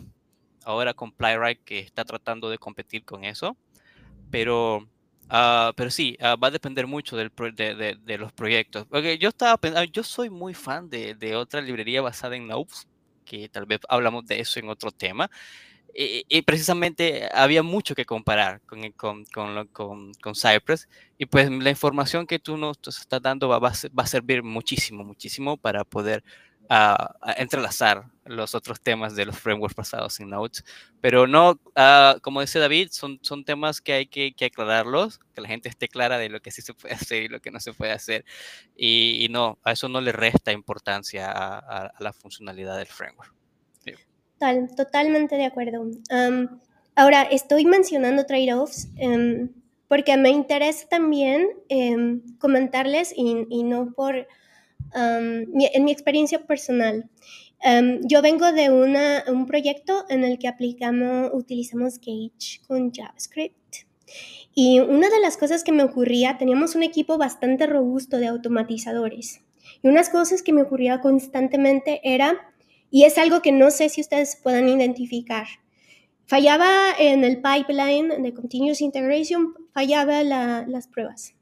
ahora con Playwright que está tratando de competir con eso. Pero, uh, pero sí, ah, va a depender mucho del de, de, los proyectos. Porque yo estaba yo soy muy fan de, de otra librería basada en Noobs, que tal vez hablamos de eso en otro tema, y, precisamente había mucho que comparar con, con, con, Cypress y pues la información que tú nos estás dando va, va, a servir muchísimo, muchísimo para poder uh, entrelazar los otros temas de los frameworks basados en Nodes. Pero no, ah, como dice David, son, son temas que hay que, aclararlos, que la gente esté clara de lo que sí se puede hacer y lo que no se puede hacer. Y, no, a eso no le resta importancia a, la funcionalidad del framework. Total, totalmente de acuerdo. Um, ahora, estoy mencionando trade-offs. Um, porque me interesa también eh, comentarles, y, y, no por, um, mi, en mi experiencia personal, um, yo vengo de una, un proyecto en el que aplicamos, utilizamos Gauge con JavaScript. Y una de las cosas que me ocurría, teníamos un equipo bastante robusto de automatizadores. Y unas cosas que me ocurría constantemente era, y es algo que no sé si ustedes puedan identificar, Fallaba en el pipeline de Continuous Integration, fallaba la, las pruebas.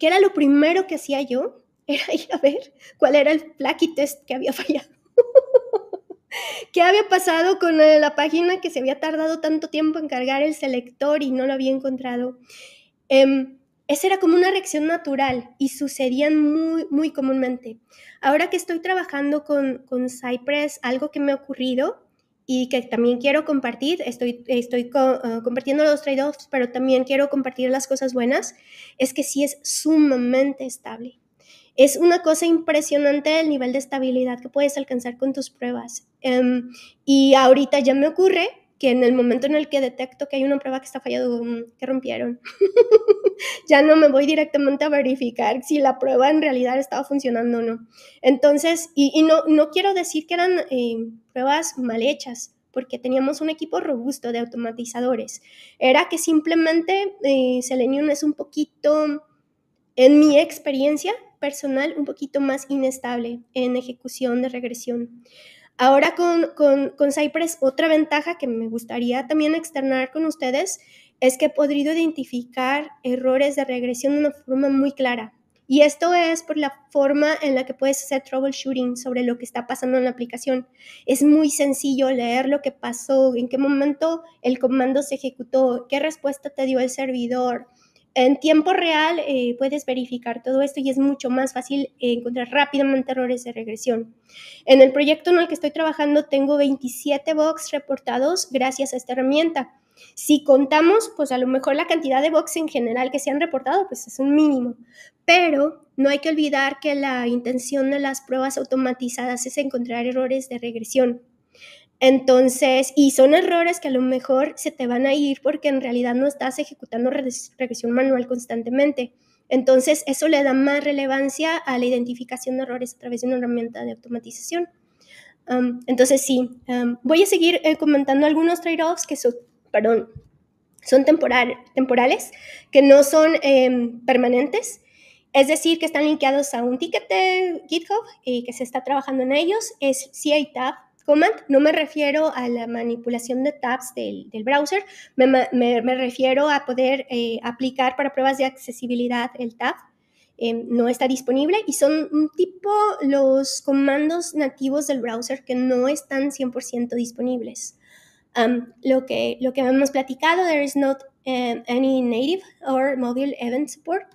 ¿Qué era lo primero que hacía yo? <laughs> Era ir a ver cuál era el flaky test que había fallado. <laughs> ¿Qué había pasado con la página que se había tardado tanto tiempo en cargar el selector y no lo había encontrado? Eh, esa era como una reacción natural y sucedían muy, muy comúnmente. Ahora que estoy trabajando con, con Cypress, algo que me ha ocurrido y que también quiero compartir, estoy, estoy uh, compartiendo los trade-offs, pero también quiero compartir las cosas buenas, es que sí es sumamente estable. Es una cosa impresionante el nivel de estabilidad que puedes alcanzar con tus pruebas. Um, y ahorita ya me ocurre que en el momento en el que detecto que hay una prueba que está fallando, que rompieron, <laughs> ya no me voy directamente a verificar si la prueba en realidad estaba funcionando o no. Entonces, y, y no, no quiero decir que eran eh, pruebas mal hechas, porque teníamos un equipo robusto de automatizadores. Era que simplemente eh, Selenium es un poquito, en mi experiencia personal, un poquito más inestable en ejecución de regresión. Ahora con, con, Cypress, otra ventaja que me gustaría también externar con ustedes es que he podido identificar errores de regresión de una forma muy clara. Y esto es por la forma en la que puedes hacer troubleshooting sobre lo que está pasando en la aplicación. Es muy sencillo leer lo que pasó, en qué momento el comando se ejecutó, qué respuesta te dio el servidor, en tiempo real eh, puedes verificar todo esto y es mucho más fácil encontrar rápidamente errores de regresión. En el proyecto en el que estoy trabajando tengo 27 bugs reportados gracias a esta herramienta. Si contamos, pues a lo mejor la cantidad de bugs en general que se han reportado, pues es un mínimo. Pero no hay que olvidar que la intención de las pruebas automatizadas es encontrar errores de regresión. Entonces, y son errores que a lo mejor se te van a ir porque en realidad no estás ejecutando regresión manual constantemente. Entonces, eso le da más relevancia a la identificación de errores a través de una herramienta de automatización. Entonces, sí, voy a seguir eh, comentando algunos trade-offs que son, perdón, son temporal, temporales, que no son eh, permanentes. Es decir, que están linkeados a un ticket de GitHub y que se está trabajando en ellos. Es CITAB, No me refiero a la manipulación de tabs del, del browser, me, me, refiero a poder eh, aplicar para pruebas de accesibilidad el tab. Eh, no está disponible y son un tipo los comandos nativos del browser que no están 100% disponibles. Lo, que, lo que hemos platicado, there is not um, any native or mobile event support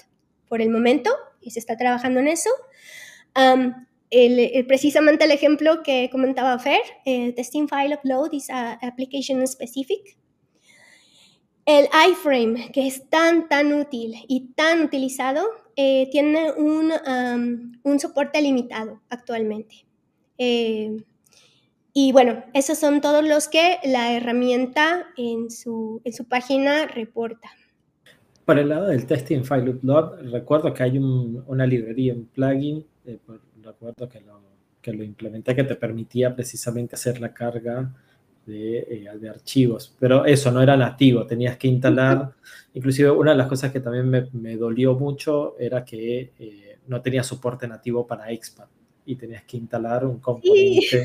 por el momento y se está trabajando en eso. El, precisamente el ejemplo que comentaba Fer, eh, Testing File Upload is a application specific. El iframe, que es tan, tan útil y tan utilizado, eh, tiene un, um, un, soporte limitado actualmente. Eh, y bueno, esos son todos los que la herramienta en su, en su página reporta. Para el lado del Testing File Upload, recuerdo que hay un, una librería, un plugin eh, por, recuerdo que lo, que lo implementé, que te permitía precisamente hacer la carga de, eh, de, archivos. Pero eso no era nativo, tenías que instalar, <laughs> inclusive una de las cosas que también me, me dolió mucho era que eh, no tenía soporte nativo para Expand y tenías que instalar un componente sí.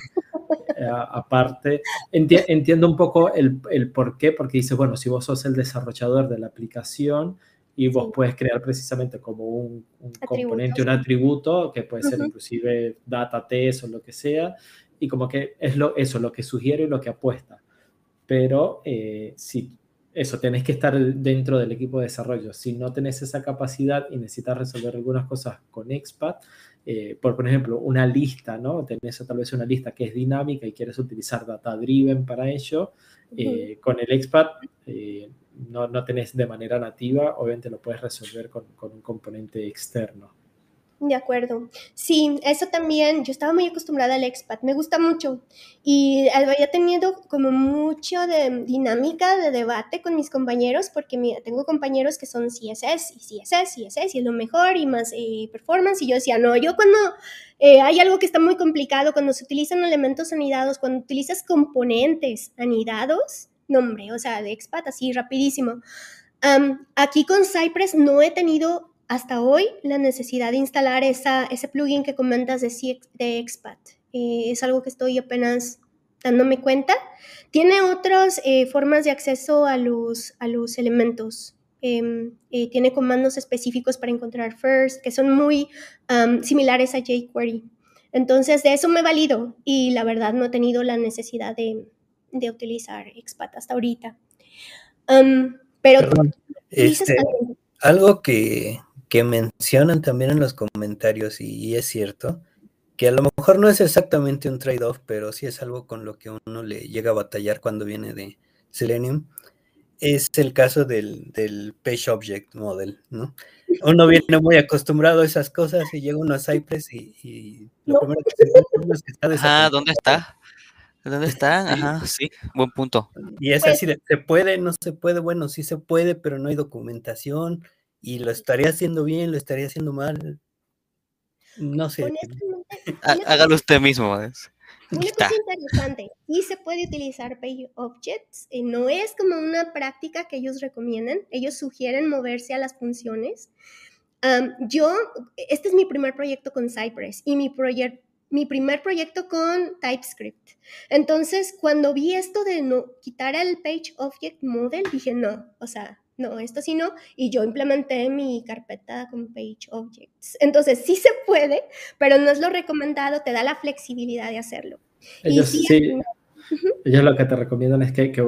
Eh, aparte. Enti entiendo un poco el, el por qué, porque dice, bueno, si vos sos el desarrollador de la aplicación, y vos puedes crear precisamente como un, un componente, un atributo que puede ser uh -huh. inclusive data test o lo que sea, y como que es lo, eso lo que sugiere y lo que apuesta. Pero eh, si eso, tenés que estar dentro del equipo de desarrollo. Si no tenés esa capacidad y necesitas resolver algunas cosas con Expat, eh, por, por ejemplo, una lista, ¿no? Tenés tal vez una lista que es dinámica y quieres utilizar data driven para ello, eh, con el Expat eh, no, no, tenés de manera nativa, obviamente lo puedes resolver con, con un componente externo. De acuerdo. Sí, eso también, yo estaba muy acostumbrada al expat, me gusta mucho. Y había tenido como mucho de dinámica de debate con mis compañeros, porque mira, tengo compañeros que son CSS y CSS, CSS y es lo mejor y más eh, performance. Y yo decía, no, yo cuando eh, hay algo que está muy complicado, cuando se utilizan elementos anidados, cuando utilizas componentes anidados, nombre, o sea, de expat así rapidísimo. aquí con Cypress no he tenido hasta hoy la necesidad de instalar esa, ese plugin que comentas de, de Expat. Eh, es algo que estoy apenas dándome cuenta. Tiene otras eh, formas de acceso a los, a los elementos. Em, eh, tiene comandos específicos para encontrar first, que son muy similares a jQuery. Entonces, de eso me valido y la verdad no he tenido la necesidad de, de utilizar Expat hasta ahorita. pero... Este, algo que, que mencionan también en los comentarios, y, es cierto, que a lo mejor no es exactamente un trade-off, pero sí es algo con lo que uno le llega a batallar cuando viene de Selenium, es el caso del, del Page Object Model, ¿no? Uno viene muy acostumbrado a esas cosas y llega uno a Cypress y, lo primero que se encuentra es que está Ah, ¿dónde está? ¿Dónde está? Ajá, sí, buen punto. Y es así, ¿se puede? ¿No se puede? Bueno, sí se puede, pero no hay documentación y lo estaría haciendo bien, lo estaría haciendo mal. No sé. <laughs> Hágalo usted mismo. Es. Una cosa interesante, y se puede utilizar Page Objects, eh, no es como una práctica que ellos recomiendan, ellos sugieren moverse a las funciones. yo, este es mi primer proyecto con Cypress y mi, proyecto mi primer proyecto con TypeScript. Entonces, cuando vi esto de no quitar el Page Object Model, dije, no, o sea, no, esto sí no, y yo implementé mi carpeta con Page Objects. Entonces, sí se puede, pero no es lo recomendado, te da la flexibilidad de hacerlo. Ellos, sí, ellos lo que te recomiendan es que, que,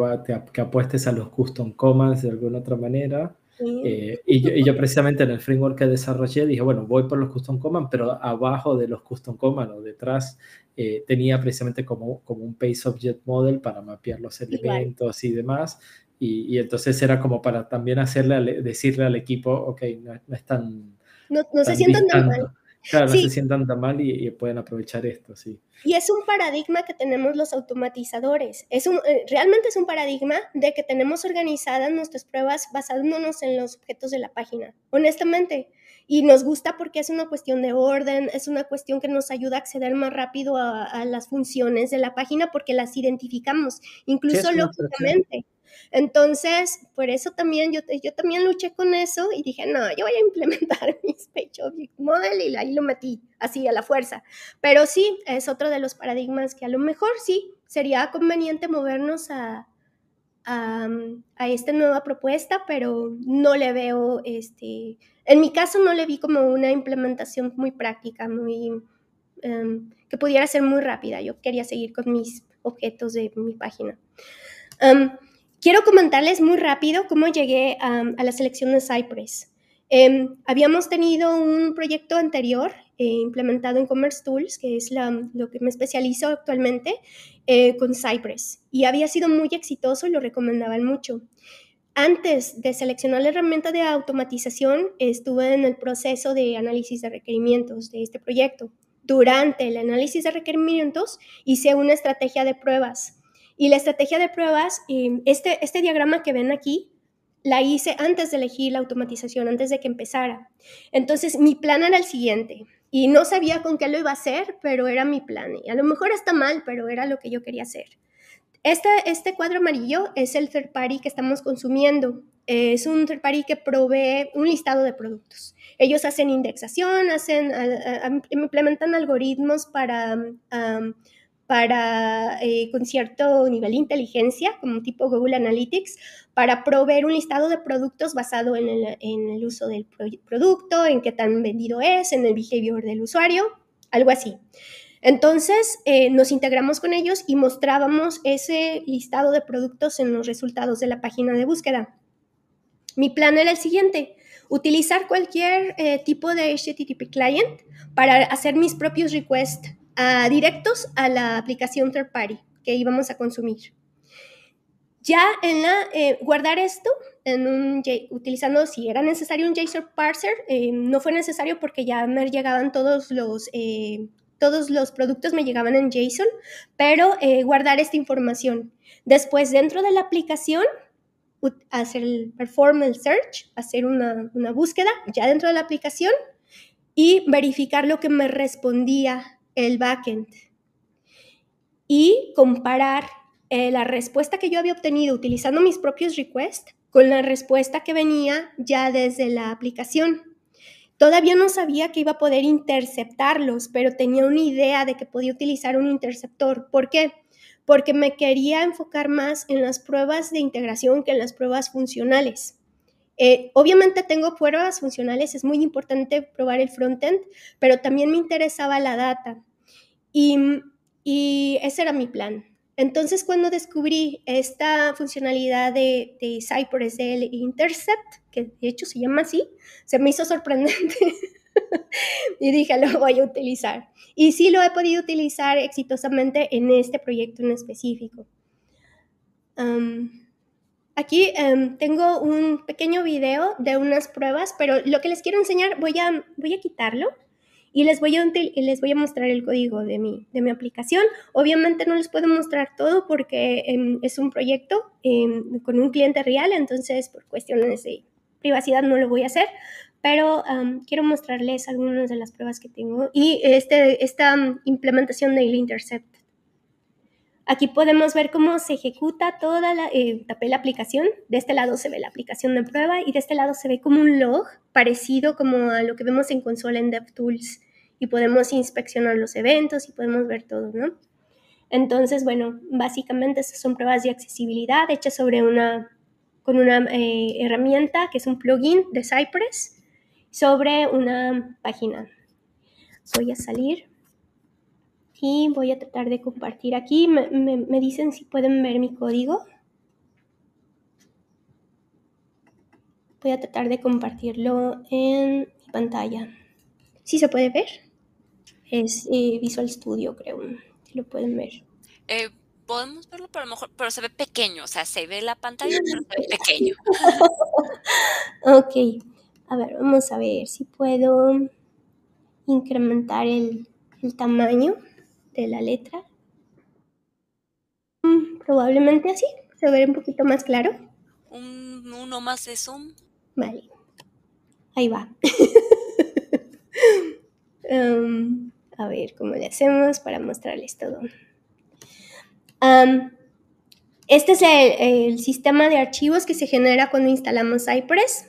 que, apuestes a los custom commands de alguna otra manera. Eh, y, yo, precisamente en el framework que desarrollé dije, bueno, voy por los custom commands, pero abajo de los custom commands o detrás eh, tenía precisamente como, como un Page Object Model para mapear los elementos y demás. Y, entonces era como para también hacerle, decirle al equipo, ok, no, es tan... No, se sientan tan mal. Claro, no se sientan tan mal y, pueden aprovechar esto, sí. Y es un paradigma que tenemos los automatizadores. Es un, eh, realmente es un paradigma de que tenemos organizadas nuestras pruebas basándonos en los objetos de la página, honestamente. Y nos gusta porque es una cuestión de orden, es una cuestión que nos ayuda a acceder más rápido a, las funciones de la página porque las identificamos, incluso lógicamente. Entonces, por eso también yo, yo también luché con eso y dije, no, yo voy a implementar <laughs> mi Page Object Model y ahí lo metí así a la fuerza. Pero sí, es otro de los paradigmas que a lo mejor sí sería conveniente movernos a, a, a, esta nueva propuesta, pero no le veo, este, en mi caso no le vi como una implementación muy práctica, muy, em, que pudiera ser muy rápida. Yo quería seguir con mis objetos de mi página. Um, Quiero comentarles muy rápido cómo llegué a, la selección de Cypress. Em, habíamos tenido un proyecto anterior eh, implementado en Commerce Tools, que es lo que me especializo actualmente, eh, con Cypress. Y había sido muy exitoso y lo recomendaban mucho. Antes de seleccionar la herramienta de automatización, estuve en el proceso de análisis de requerimientos de este proyecto. Durante el análisis de requerimientos, hice una estrategia de pruebas y la estrategia de pruebas, em, este, este diagrama que ven aquí, la hice antes de elegir la automatización, antes de que empezara. Entonces, mi plan era el siguiente. Y no sabía con qué lo iba a hacer, pero era mi plan. Y a lo mejor está mal, pero era lo que yo quería hacer. Este, este cuadro amarillo es el third party que estamos consumiendo. Es un third party que provee un listado de productos. Ellos hacen indexación, hacen, implementan algoritmos para para, eh, con cierto nivel de inteligencia, como tipo Google Analytics, para proveer un listado de productos basado en el, uso del producto, en qué tan vendido es, en el behavior del usuario, algo así. Entonces eh, nos integramos con ellos y mostrábamos ese listado de productos en los resultados de la página de búsqueda. Mi plan era el siguiente, utilizar cualquier eh, tipo de HTTP client para hacer mis propios requests directos a la aplicación third party que íbamos a consumir. Ya en la, eh, guardar esto en un, utilizando si era necesario un JSON parser, no fue necesario porque ya me llegaban todos los todos los productos me llegaban en JSON, pero eh, guardar esta información. Después, dentro de la aplicación, hacer el performance search, hacer una, búsqueda ya dentro de la aplicación y verificar lo que me respondía el backend. Y comparar eh, la respuesta que yo había obtenido utilizando mis propios requests con la respuesta que venía ya desde la aplicación. Todavía no sabía que iba a poder interceptarlos, pero tenía una idea de que podía utilizar un interceptor. ¿Por qué? Porque me quería enfocar más en las pruebas de integración que en las pruebas funcionales. Eh, obviamente tengo pruebas funcionales, es muy importante probar el frontend, pero también me interesaba la data. Y, y ese era mi plan. Entonces, cuando descubrí esta funcionalidad de, de Cypress del Intercept, que de hecho se llama así, se me hizo sorprendente <laughs> y dije, lo voy a utilizar. Y sí lo he podido utilizar exitosamente en este proyecto en específico. Aquí tengo un pequeño video de unas pruebas, pero lo que les quiero enseñar, voy a, voy a quitarlo y les voy a, les voy a mostrar el código de mi, de mi aplicación. Obviamente no les puedo mostrar todo porque em, es un proyecto em, con un cliente real, entonces por cuestiones de privacidad no lo voy a hacer, pero quiero mostrarles algunas de las pruebas que tengo y este, esta implementación del Intercept. Aquí podemos ver cómo se ejecuta toda la, eh, la aplicación. De este lado se ve la aplicación de prueba y de este lado se ve como un log parecido como a lo que vemos en consola en DevTools y podemos inspeccionar los eventos y podemos ver todo, ¿no? Entonces, bueno, básicamente estas son pruebas de accesibilidad hechas sobre una, con una eh, herramienta que es un plugin de Cypress sobre una página. Voy a salir y voy a tratar de compartir aquí. Me, me dicen si pueden ver mi código. Voy a tratar de compartirlo en mi pantalla. ¿Sí se puede ver? Es eh, Visual Studio, creo. Si lo pueden ver. Eh, podemos verlo, pero a lo mejor, pero se ve pequeño, o sea, se ve la pantalla, pero se ve pequeño. <laughs> ok, a ver, vamos a ver si puedo incrementar el, el tamaño de la letra. Mm, probablemente así, se ve un poquito más claro. Un, uno más de zoom. Vale, ahí va. <laughs> Um, a ver cómo le hacemos para mostrarles todo. Um, este es el, sistema de archivos que se genera cuando instalamos Cypress.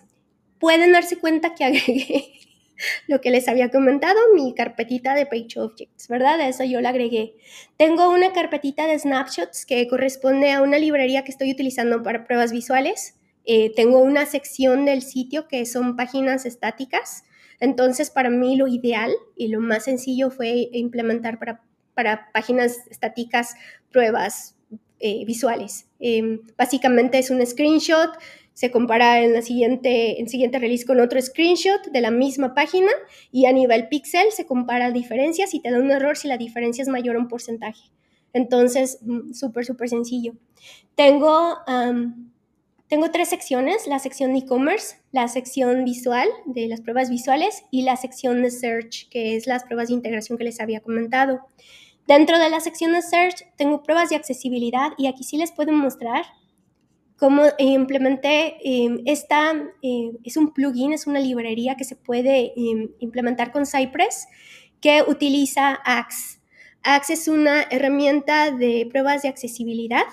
Pueden darse cuenta que agregué <laughs> lo que les había comentado, mi carpetita de Page Objects, ¿verdad? eso yo la agregué. Tengo una carpetita de snapshots que corresponde a una librería que estoy utilizando para pruebas visuales. Eh, tengo una sección del sitio que son páginas estáticas. Entonces, para mí lo ideal y lo más sencillo fue implementar para, para páginas estáticas pruebas eh, visuales. Em, básicamente es un screenshot, se compara en la siguiente, en siguiente release con otro screenshot de la misma página y a nivel pixel se compara diferencias y te da un error si la diferencia es mayor a un porcentaje. Entonces, mm, súper, súper sencillo. Tengo tengo tres secciones, la sección e-commerce, la sección visual de las pruebas visuales y la sección de search, que es las pruebas de integración que les había comentado. Dentro de la sección de search tengo pruebas de accesibilidad y aquí sí les puedo mostrar cómo implementé em, esta, em, es un plugin, es una librería que se puede em, implementar con Cypress que utiliza Axe. Axe es una herramienta de pruebas de accesibilidad.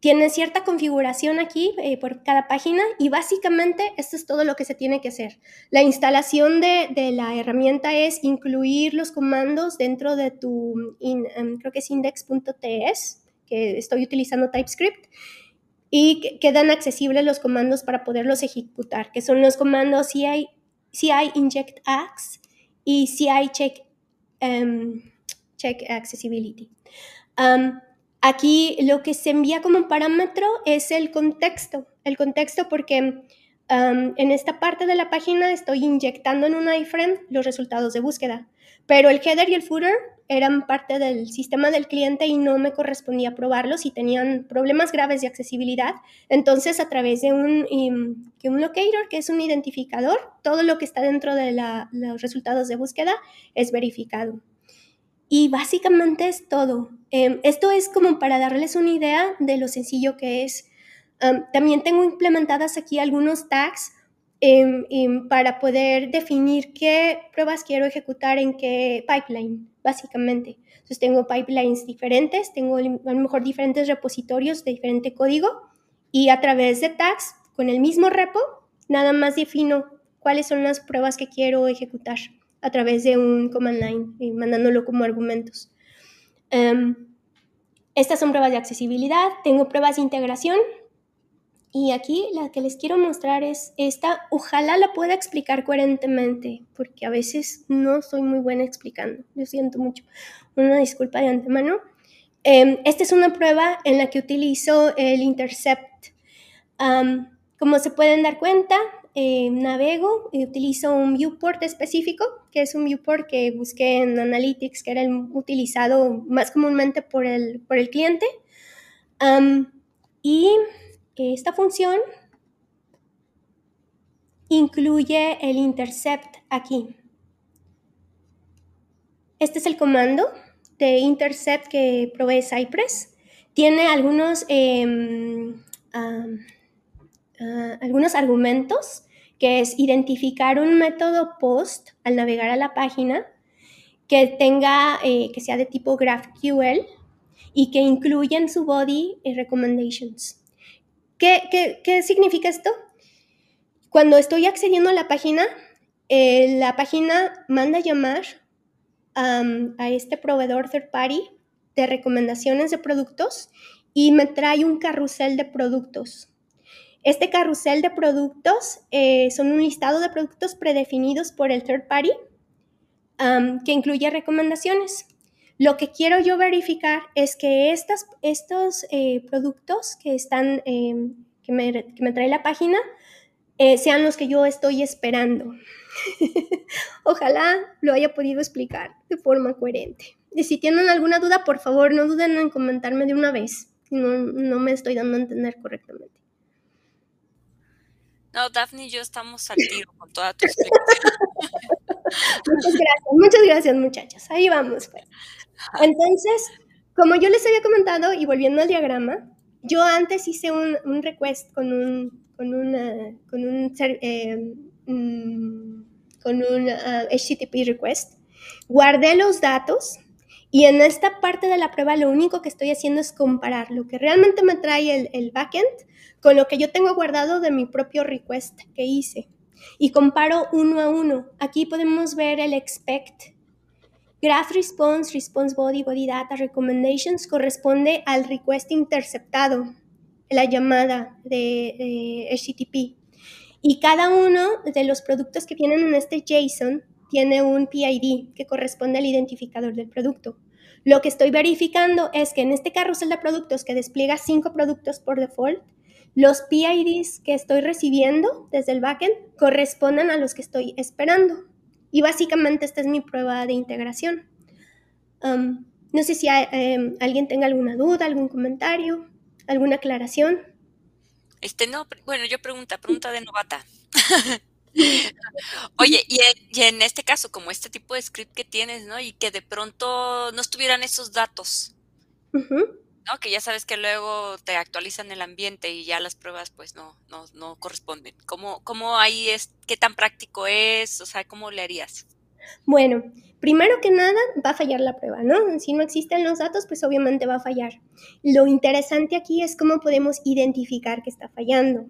Tiene cierta configuración aquí eh, por cada página y básicamente esto es todo lo que se tiene que hacer. La instalación de, la herramienta es incluir los comandos dentro de tu, creo que es index.ts, que estoy utilizando TypeScript, y quedan accesibles los comandos para poderlos ejecutar, que son los comandos CI, CI inject axe y CI check em, check accessibility. aquí lo que se envía como parámetro es el contexto, el contexto porque en esta parte de la página estoy inyectando en un iframe los resultados de búsqueda, pero el header y el footer eran parte del sistema del cliente y no me correspondía probarlos y tenían problemas graves de accesibilidad. Entonces, a través de un, un locator, que es un identificador, todo lo que está dentro de los resultados de búsqueda es verificado. Y básicamente es todo. Em, esto es como para darles una idea de lo sencillo que es también tengo implementadas aquí algunos tags em, em, para poder definir qué pruebas quiero ejecutar en qué pipeline, básicamente. Entonces tengo pipelines diferentes, tengo a lo mejor diferentes repositorios de diferente código y a través de tags con el mismo repo, nada más defino cuáles son las pruebas que quiero ejecutar a través de un command line y mandándolo como argumentos. estas son pruebas de accesibilidad, tengo pruebas de integración, y aquí la que les quiero mostrar es esta, ojalá la pueda explicar coherentemente, porque a veces no soy muy buena explicando, yo siento mucho, una disculpa de antemano. Em, esta es una prueba en la que utilizo el intercept. como se pueden dar cuenta, eh, navego y utilizo un viewport específico, que es un viewport que busqué en Analytics, que era el utilizado más comúnmente por el, por el cliente. y esta función incluye el intercept aquí. Este es el comando de intercept que provee Cypress. Tiene algunos, em, ah, algunos argumentos, que es identificar un método post al navegar a la página que tenga, eh, que sea de tipo GraphQL y que incluya en su body eh, recommendations. ¿Qué, significa esto? Cuando estoy accediendo a la página, eh, la página manda llamar a este proveedor third party de recomendaciones de productos y me trae un carrusel de productos. Este carrusel de productos eh, son un listado de productos predefinidos por el third party que incluye recomendaciones. Lo que quiero yo verificar es que estos eh, productos que están, em, que, me, trae la página, eh, sean los que yo estoy esperando. <laughs> Ojalá lo haya podido explicar de forma coherente. Y si tienen alguna duda, por favor, no duden en comentarme de una vez. No, no me estoy dando a entender correctamente. No, Daphne y yo estamos al tiro con toda tu explicación. <laughs> muchas gracias, muchas gracias, muchachas. Ahí vamos. Pues. Entonces, como yo les había comentado, y volviendo al diagrama, yo antes hice un, un request con un, con una, con un, eh, mm, con un HTTP ah, request, guardé los datos y en esta parte de la prueba lo único que estoy haciendo es comparar lo que realmente me trae el, el backend con lo que yo tengo guardado de mi propio request que hice. Y comparo uno a uno. Aquí podemos ver el expect Graph response, response body, body data, recommendations corresponde al request interceptado, la llamada de, HTTP. Y cada uno de los productos que vienen en este JSON tiene un PID que corresponde al identificador del producto. Lo que estoy verificando es que en este carrusel de productos que despliega cinco productos por default, los PIDs que estoy recibiendo desde el backend corresponden a los que estoy esperando. Y básicamente esta es mi prueba de integración. no sé si em, alguien tenga alguna duda, algún comentario, alguna aclaración. Este, no, bueno, yo pregunta, pregunta de novata. <laughs> Oye, y en, este caso, como este tipo de script que tienes, ¿no? Y que de pronto no estuvieran esos datos, ¿no? Que ya sabes que luego te actualizan el ambiente y ya las pruebas pues no, no, no corresponden. ¿Cómo, ¿Cómo ahí es, qué tan práctico es? O sea, ¿cómo le harías? Bueno, primero que nada va a fallar la prueba, ¿no? Si no existen los datos, pues obviamente va a fallar. Lo interesante aquí es cómo podemos identificar que está fallando.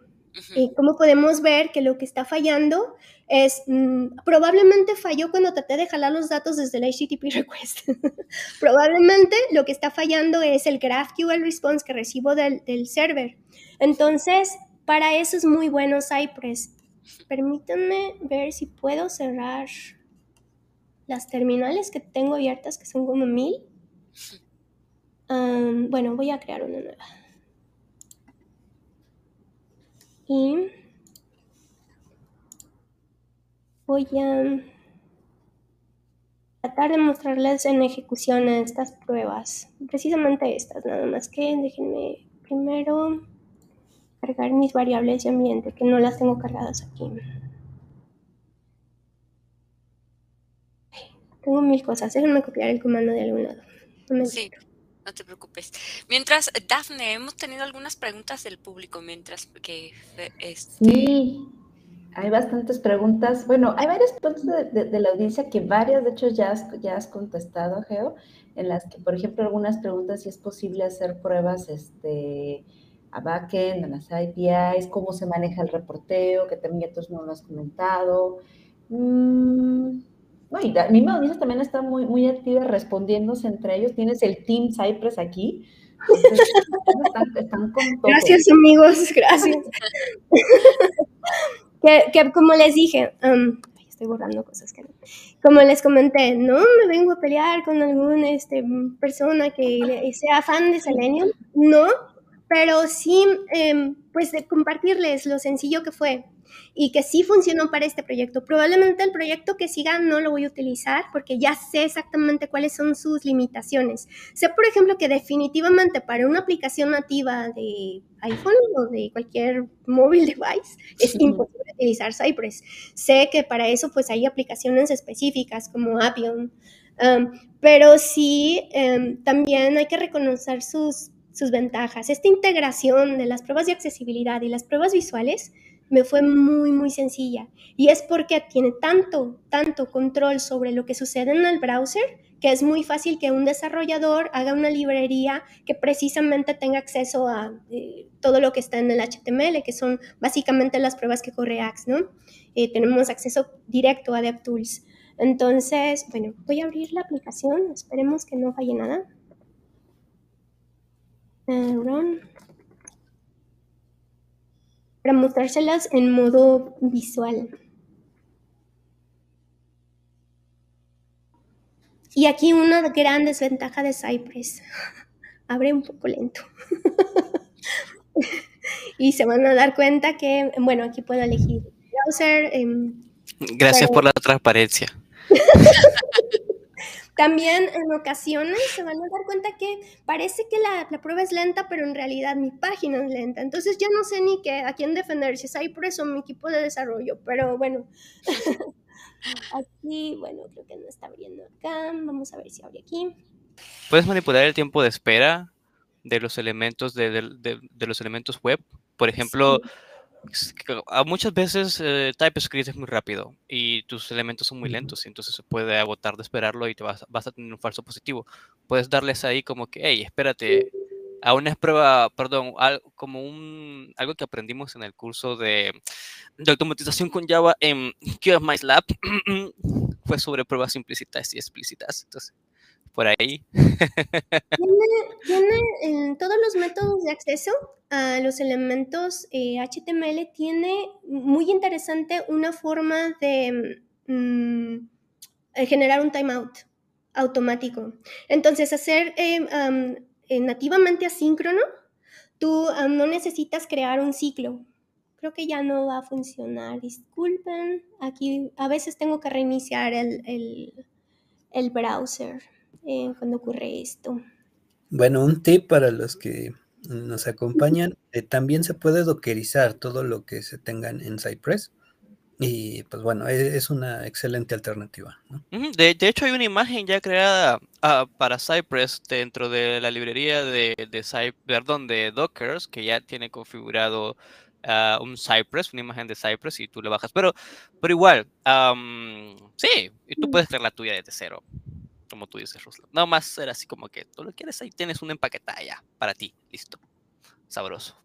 Y cómo podemos ver que lo que está fallando es, mm, probablemente falló cuando traté de jalar los datos desde el HTTP request. <laughs> probablemente lo que está fallando es el GraphQL response que recibo del, del server. Entonces, para eso es muy bueno Cypress. Permítanme ver si puedo cerrar las terminales que tengo abiertas, que son como mil. bueno, voy a crear una nueva. Y voy a tratar de mostrarles en ejecución estas pruebas, precisamente estas, nada más que déjenme primero cargar mis variables de ambiente, que no las tengo cargadas aquí. Tengo mil cosas, déjenme copiar el comando de algún lado. No sí, no te preocupes. Mientras, Dafne, hemos tenido algunas preguntas del público mientras que... Este... Sí, hay bastantes preguntas. Bueno, hay varias preguntas de, la audiencia que varias, de hecho, ya has, ya has contestado, Geo, en las que, por ejemplo, algunas preguntas si es posible hacer pruebas este, a backend, en las APIs, cómo se maneja el reporteo, que también tú no lo has comentado. Mm, no, y mi audiencia también está muy, muy activa respondiéndose entre ellos. Tienes el Team Cypress aquí. <laughs> están, con Gracias, amigos, <laughs> gracias. <laughs> que, como les dije, estoy borrando cosas que no. Como les comenté, no me vengo a pelear con alguna este, persona que sea fan de Selenium, no, pero sí, em, pues de compartirles lo sencillo que fue y que sí funcionó para este proyecto. Probablemente el proyecto que siga no lo voy a utilizar porque ya sé exactamente cuáles son sus limitaciones. Sé, por ejemplo, que definitivamente para una aplicación nativa de iPhone o de cualquier móvil device es imposible utilizar Cypress. Sé que para eso pues hay aplicaciones específicas como Appium, um, pero sí um, también hay que reconocer sus, sus ventajas. Esta integración de las pruebas de accesibilidad y las pruebas visuales me fue muy, muy sencilla. Y es porque tiene tanto, tanto control sobre lo que sucede en el browser que es muy fácil que un desarrollador haga una librería que precisamente tenga acceso a eh, todo lo que está en el HTML, que son básicamente las pruebas que corre Axe, ¿no? Eh, tenemos acceso directo a DevTools. Entonces, bueno, voy a abrir la aplicación, esperemos que no falle nada. Run para mostrárselas en modo visual. Y aquí una gran desventaja de Cypress. <laughs> Abre un poco lento. <laughs> y se van a dar cuenta que, bueno, aquí puedo elegir browser. Em, Gracias por la transparencia. <laughs> También en ocasiones se van a dar cuenta que parece que la, prueba es lenta, pero en realidad mi página es lenta. Entonces ya no sé ni qué, a quién defender, si es Cypress o mi equipo de desarrollo. Pero bueno, <laughs> aquí, bueno, creo que no está abriendo acá. Vamos a ver si abre aquí. Puedes manipular el tiempo de espera de los elementos de, los elementos web. Por ejemplo, muchas veces eh, TypeScript es muy rápido y tus elementos son muy lentos y entonces se puede agotar de esperarlo y te vas, a tener un falso positivo. Puedes darles ahí como que, hey, espérate, a una prueba, perdón, como un, algo que aprendimos en el curso de, de automatización con Java en QMS Lab, <clears throat> fue sobre pruebas implícitas y explícitas. Entonces, por ahí. <laughs> Tiene, en todos los métodos de acceso a los elementos HTML, eh, tiene muy interesante una forma de mm, eh, generar un timeout automático. Entonces, hacer eh, nativamente asíncrono, tú no necesitas crear un ciclo. Creo que ya no va a funcionar. Disculpen, aquí a veces tengo que reiniciar el, el browser. Eh, cuando ocurre esto. Bueno, un tip para los que nos acompañan, eh, también se puede dockerizar todo lo que se tengan en Cypress. Y pues bueno, e, es, una excelente alternativa. De, hecho, hay una imagen ya creada ah, para Cypress dentro de la librería de, de, perdón, de Dockers, que ya tiene configurado ah, un Cypress, una imagen de Cypress, y tú le bajas. Pero, pero igual, sí, y tú puedes crear la tuya desde cero como tú dices, Ruslan. No más era así como que tú lo quieres ahí, tienes una empaquetada ya para ti, listo. Sabroso.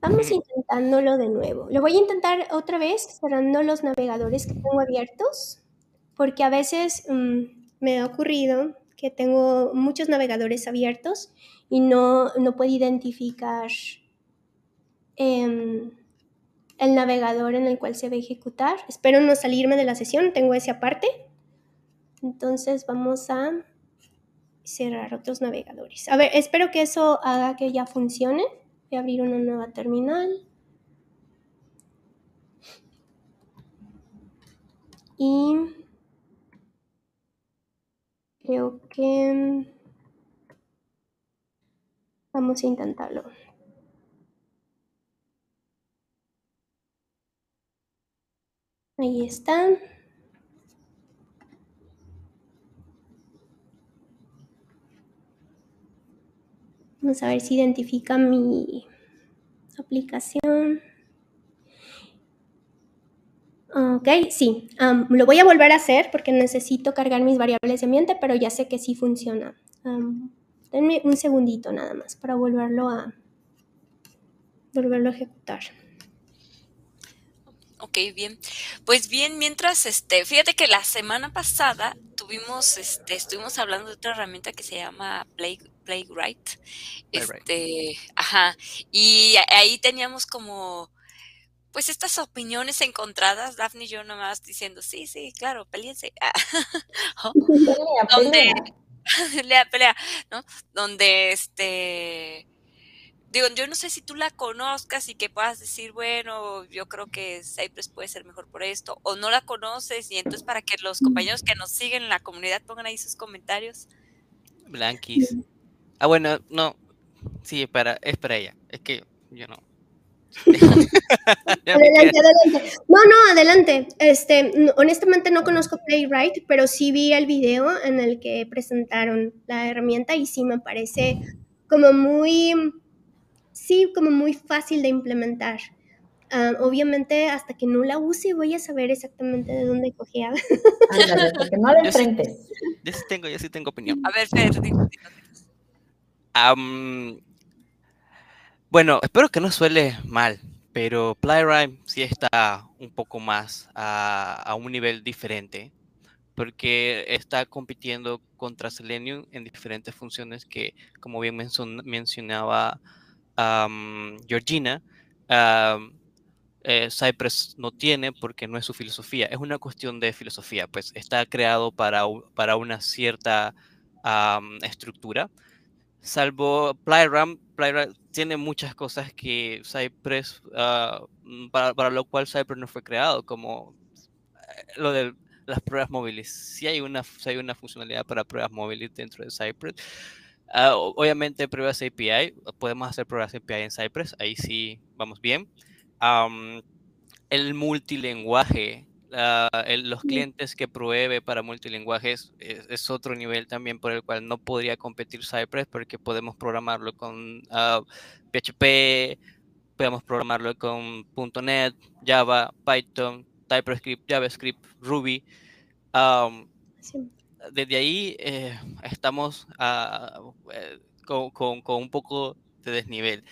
Vamos intentándolo de nuevo. Lo voy a intentar otra vez cerrando los navegadores que tengo abiertos, porque a veces mm, me ha ocurrido que tengo muchos navegadores abiertos y no, no puedo identificar em, el navegador en el cual se va a ejecutar. Espero no salirme de la sesión, tengo ese aparte Entonces vamos a cerrar otros navegadores. A ver, espero que eso haga que ya funcione. Voy a abrir una nueva terminal. Y creo que vamos a intentarlo. Ahí está. Vamos a ver si identifica mi aplicación. Ok, sí. lo voy a volver a hacer porque necesito cargar mis variables de ambiente, pero ya sé que sí funciona. denme un segundito nada más para volverlo a, volverlo a ejecutar. Ok, bien. Pues bien, mientras, este, fíjate que la semana pasada tuvimos, este, estuvimos hablando de otra herramienta que se llama Play, Playwright. Este, ajá. Y ahí teníamos como, pues estas opiniones encontradas, Daphne y yo nomás diciendo, sí, sí, claro, peleense. <laughs> Donde, pelea, <laughs> pelea, ¿no? Donde este digo, yo no sé si tú la conozcas y que puedas decir, bueno, yo creo que Cypress puede ser mejor por esto, o no la conoces, y entonces para que los compañeros que nos siguen en la comunidad pongan ahí sus comentarios. Blanquis. Ah, bueno, no. Sí, es para, es para ella. Es que yo no. <laughs> adelante, adelante. No, no, adelante. Este, honestamente no conozco Playwright, pero sí vi el video en el que presentaron la herramienta y sí me parece como muy, sí, como muy fácil de implementar. Ah, obviamente, hasta que no la use, voy a saber exactamente de dónde cogía. porque no la enfrentes. Yo, sí tengo, yo sí tengo opinión. A ver, Fer, bueno, espero que no suele mal, pero Playwright sí está un poco más a, un nivel diferente, porque está compitiendo contra Selenium en diferentes funciones que, como bien mencionaba Georgina, eh, Cypress no tiene porque no es su filosofía. Es una cuestión de filosofía, pues está creado para, para una cierta estructura salvo Plyram, Plyram tiene muchas cosas que Cypress, ah, mm, para, lo cual Cypress no fue creado, como eh, lo de las pruebas móviles. Si hay una, hay una funcionalidad para pruebas móviles dentro de Cypress. Ah, obviamente pruebas API, podemos hacer pruebas API en Cypress, ahí sí vamos bien. el multilenguaje los clientes que pruebe para multilingüajes es, otro nivel también por el cual no podría competir Cypress porque podemos programarlo con PHP, ah, podemos programarlo con .NET, Java, Python, TypeScript, JavaScript, Ruby. Desde ahí eh, estamos ah, eh, con, con un poco de desnivel.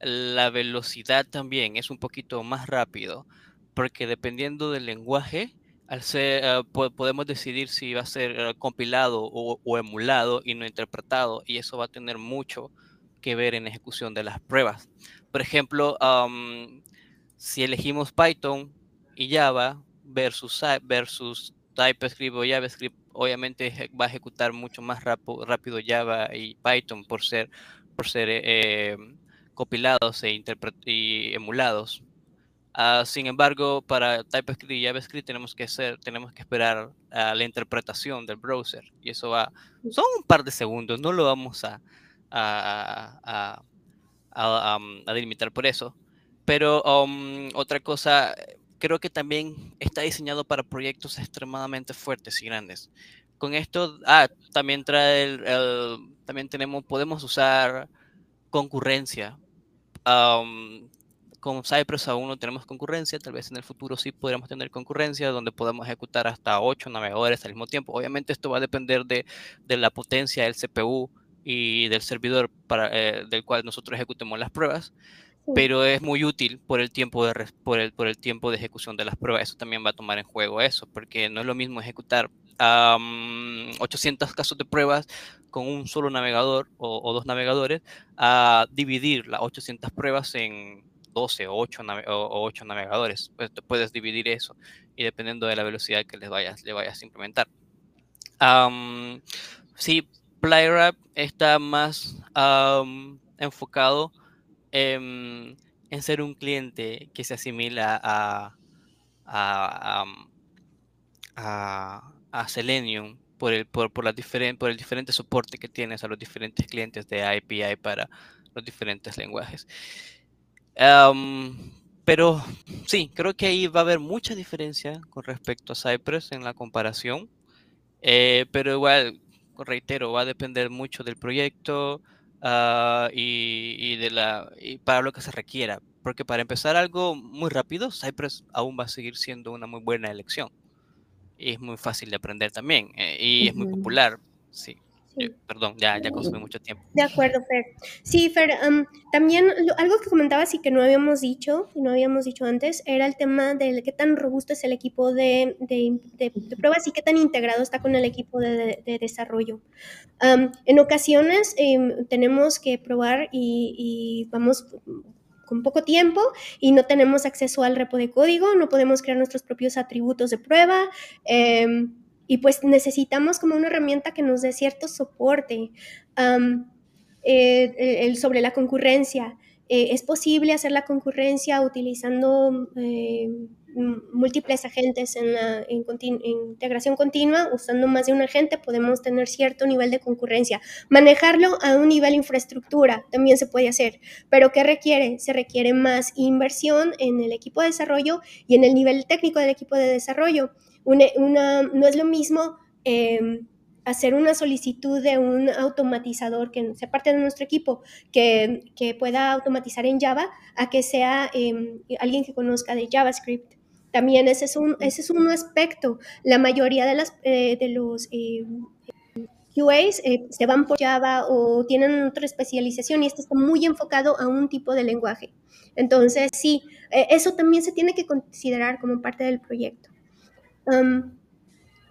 La velocidad también es un poquito más rápido porque dependiendo del lenguaje, ah, podemos decidir si va a ser ah, compilado o, emulado y no interpretado, y eso va a tener mucho que ver en la ejecución de las pruebas. Por ejemplo, si elegimos Python y Java versus, versus TypeScript o JavaScript, obviamente va a ejecutar mucho más rápido Java y Python por ser, eh, compilados e y emulados. Ah, sin embargo, para TypeScript y JavaScript tenemos que, hacer, tenemos que esperar a la interpretación del browser y eso va, son un par de segundos, no lo vamos a, a, a, delimitar por eso. Pero um, otra cosa, creo que también está diseñado para proyectos extremadamente fuertes y grandes. Con esto, ah, también trae el, también tenemos, podemos usar concurrencia. Um, con Cypress aún no tenemos concurrencia, tal vez en el futuro sí podríamos tener concurrencia donde podamos ejecutar hasta 8 navegadores al mismo tiempo. Obviamente esto va a depender de, de la potencia del CPU y del servidor para, eh, del cual nosotros ejecutemos las pruebas, pero es muy útil por el, tiempo de, por, el, por el tiempo de ejecución de las pruebas. Eso también va a tomar en juego eso, porque no es lo mismo ejecutar 800 casos de pruebas con un solo navegador o, o dos navegadores a dividir las 800 pruebas en 12 o 8, o 8 navegadores. Pues puedes dividir eso y dependiendo de la velocidad que les vayas, le vayas a implementar. sí, PlayRap está más enfocado en, ser un cliente que se asimila a, Selenium por por el diferente soporte que tienes a los diferentes clientes de API para los diferentes lenguajes. Pero sí, creo que ahí va a haber mucha diferencia con respecto a Cypress en la comparación. Eh, pero igual, reitero, va a depender mucho del proyecto ah, y, de la, y para lo que se requiera. Porque para empezar algo muy rápido, Cypress aún va a seguir siendo una muy buena elección. Y es muy fácil de aprender también. Eh, y es muy popular. Sí. Eh, perdón, ya, ya consumí mucho tiempo. De acuerdo, Fer. Sí, Fer, también algo que comentabas y que no habíamos dicho, no habíamos dicho antes, era el tema de qué tan robusto es el equipo de, de, pruebas y qué tan integrado está con el equipo de, desarrollo. en ocasiones em, tenemos que probar y, y vamos con poco tiempo y no tenemos acceso al repo de código, no podemos crear nuestros propios atributos de prueba. Eh, y pues necesitamos como una herramienta que nos dé cierto soporte eh, sobre la concurrencia. Eh, es posible hacer la concurrencia utilizando eh, múltiples agentes en, integración continua, usando más de un agente podemos tener cierto nivel de concurrencia. Manejarlo a un nivel infraestructura también se puede hacer, pero ¿qué requiere? Se requiere más inversión en el equipo de desarrollo y en el nivel técnico del equipo de desarrollo no es lo mismo em, hacer una solicitud de un automatizador que sea parte de nuestro equipo, que, pueda automatizar en Java, a que sea em, alguien que conozca de JavaScript. También ese es un, aspecto. La mayoría de, eh, de los em, QAs eh, se van por Java o tienen otra especialización y esto está muy enfocado a un tipo de lenguaje. Entonces, sí, eh, eso también se tiene que considerar como parte del proyecto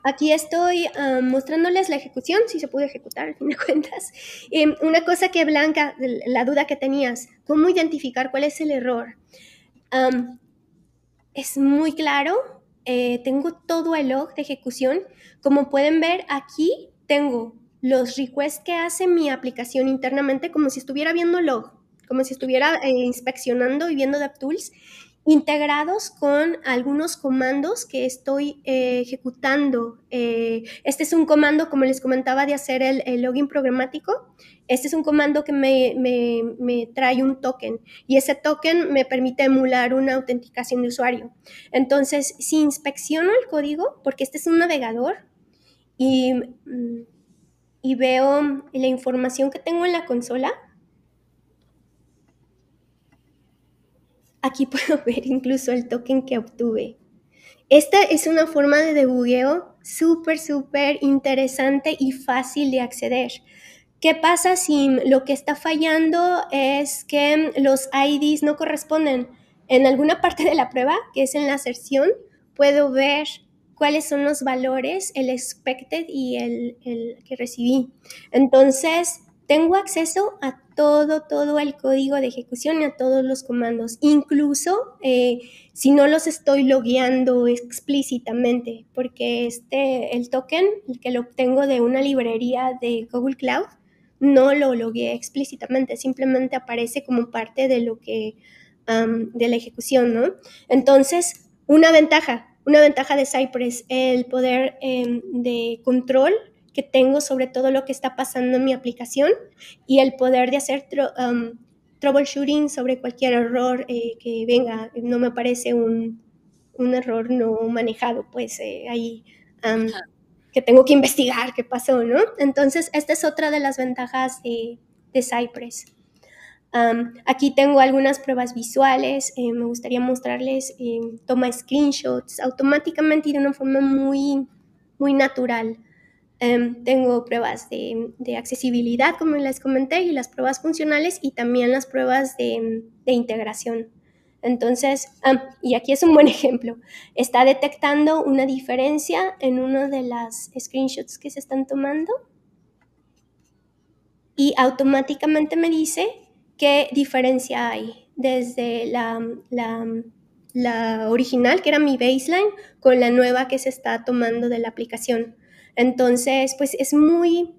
aquí estoy mostrándoles la ejecución, si se puede ejecutar, al fin de <laughs> cuentas. Em, una cosa que Blanca, la duda que tenías, ¿cómo identificar cuál es el error? es muy claro, eh, tengo todo el log de ejecución. Como pueden ver aquí, tengo los requests que hace mi aplicación internamente como si estuviera viendo log, como si estuviera eh, inspeccionando y viendo DevTools integrados con algunos comandos que estoy eh, ejecutando. Eh, este es un comando, como les comentaba, de hacer el, login programático. Este es un comando que me, me, trae un token y ese token me permite emular una autenticación de usuario. Entonces, si inspecciono el código, porque este es un navegador, y, mm, y veo la información que tengo en la consola, Aquí <laughs> puedo ver incluso el token que obtuve. Esta es una forma de debugueo súper, súper interesante y fácil de acceder. ¿Qué pasa si lo que está fallando es que los IDs no corresponden? En alguna <laughs> parte de la prueba, que es en la aserción, puedo ver cuáles son los valores, el expected y el, el que recibí. Entonces, tengo acceso a todo, todo el código de ejecución y a todos los comandos, incluso eh, si no los estoy logueando explícitamente, porque este, el token que lo obtengo de una librería de Google Cloud, no lo logueé explícitamente, simplemente aparece como parte de lo que, de la ejecución, ¿no? Entonces, una ventaja, una ventaja de Cypress, el poder em, de control que tengo sobre todo lo que está pasando en mi aplicación y el poder de hacer um, troubleshooting sobre cualquier error eh, que venga. No me parece un, un error no manejado, pues eh, ahí um, que tengo que investigar qué pasó, ¿no? Entonces, esta es otra de las ventajas de, de Cypress. Um, aquí tengo algunas pruebas visuales, eh, me gustaría mostrarles, toma screenshots automáticamente y de una forma muy, muy natural. Em, tengo pruebas de, accesibilidad, como les comenté, y las pruebas funcionales y también las pruebas de, integración. Entonces, y aquí es un buen <laughs> ejemplo, está detectando una diferencia en uno de las screenshots que se están tomando y automáticamente me dice qué diferencia hay desde la, la original, que era mi baseline, con la nueva que se está tomando de la aplicación. Entonces, pues es muy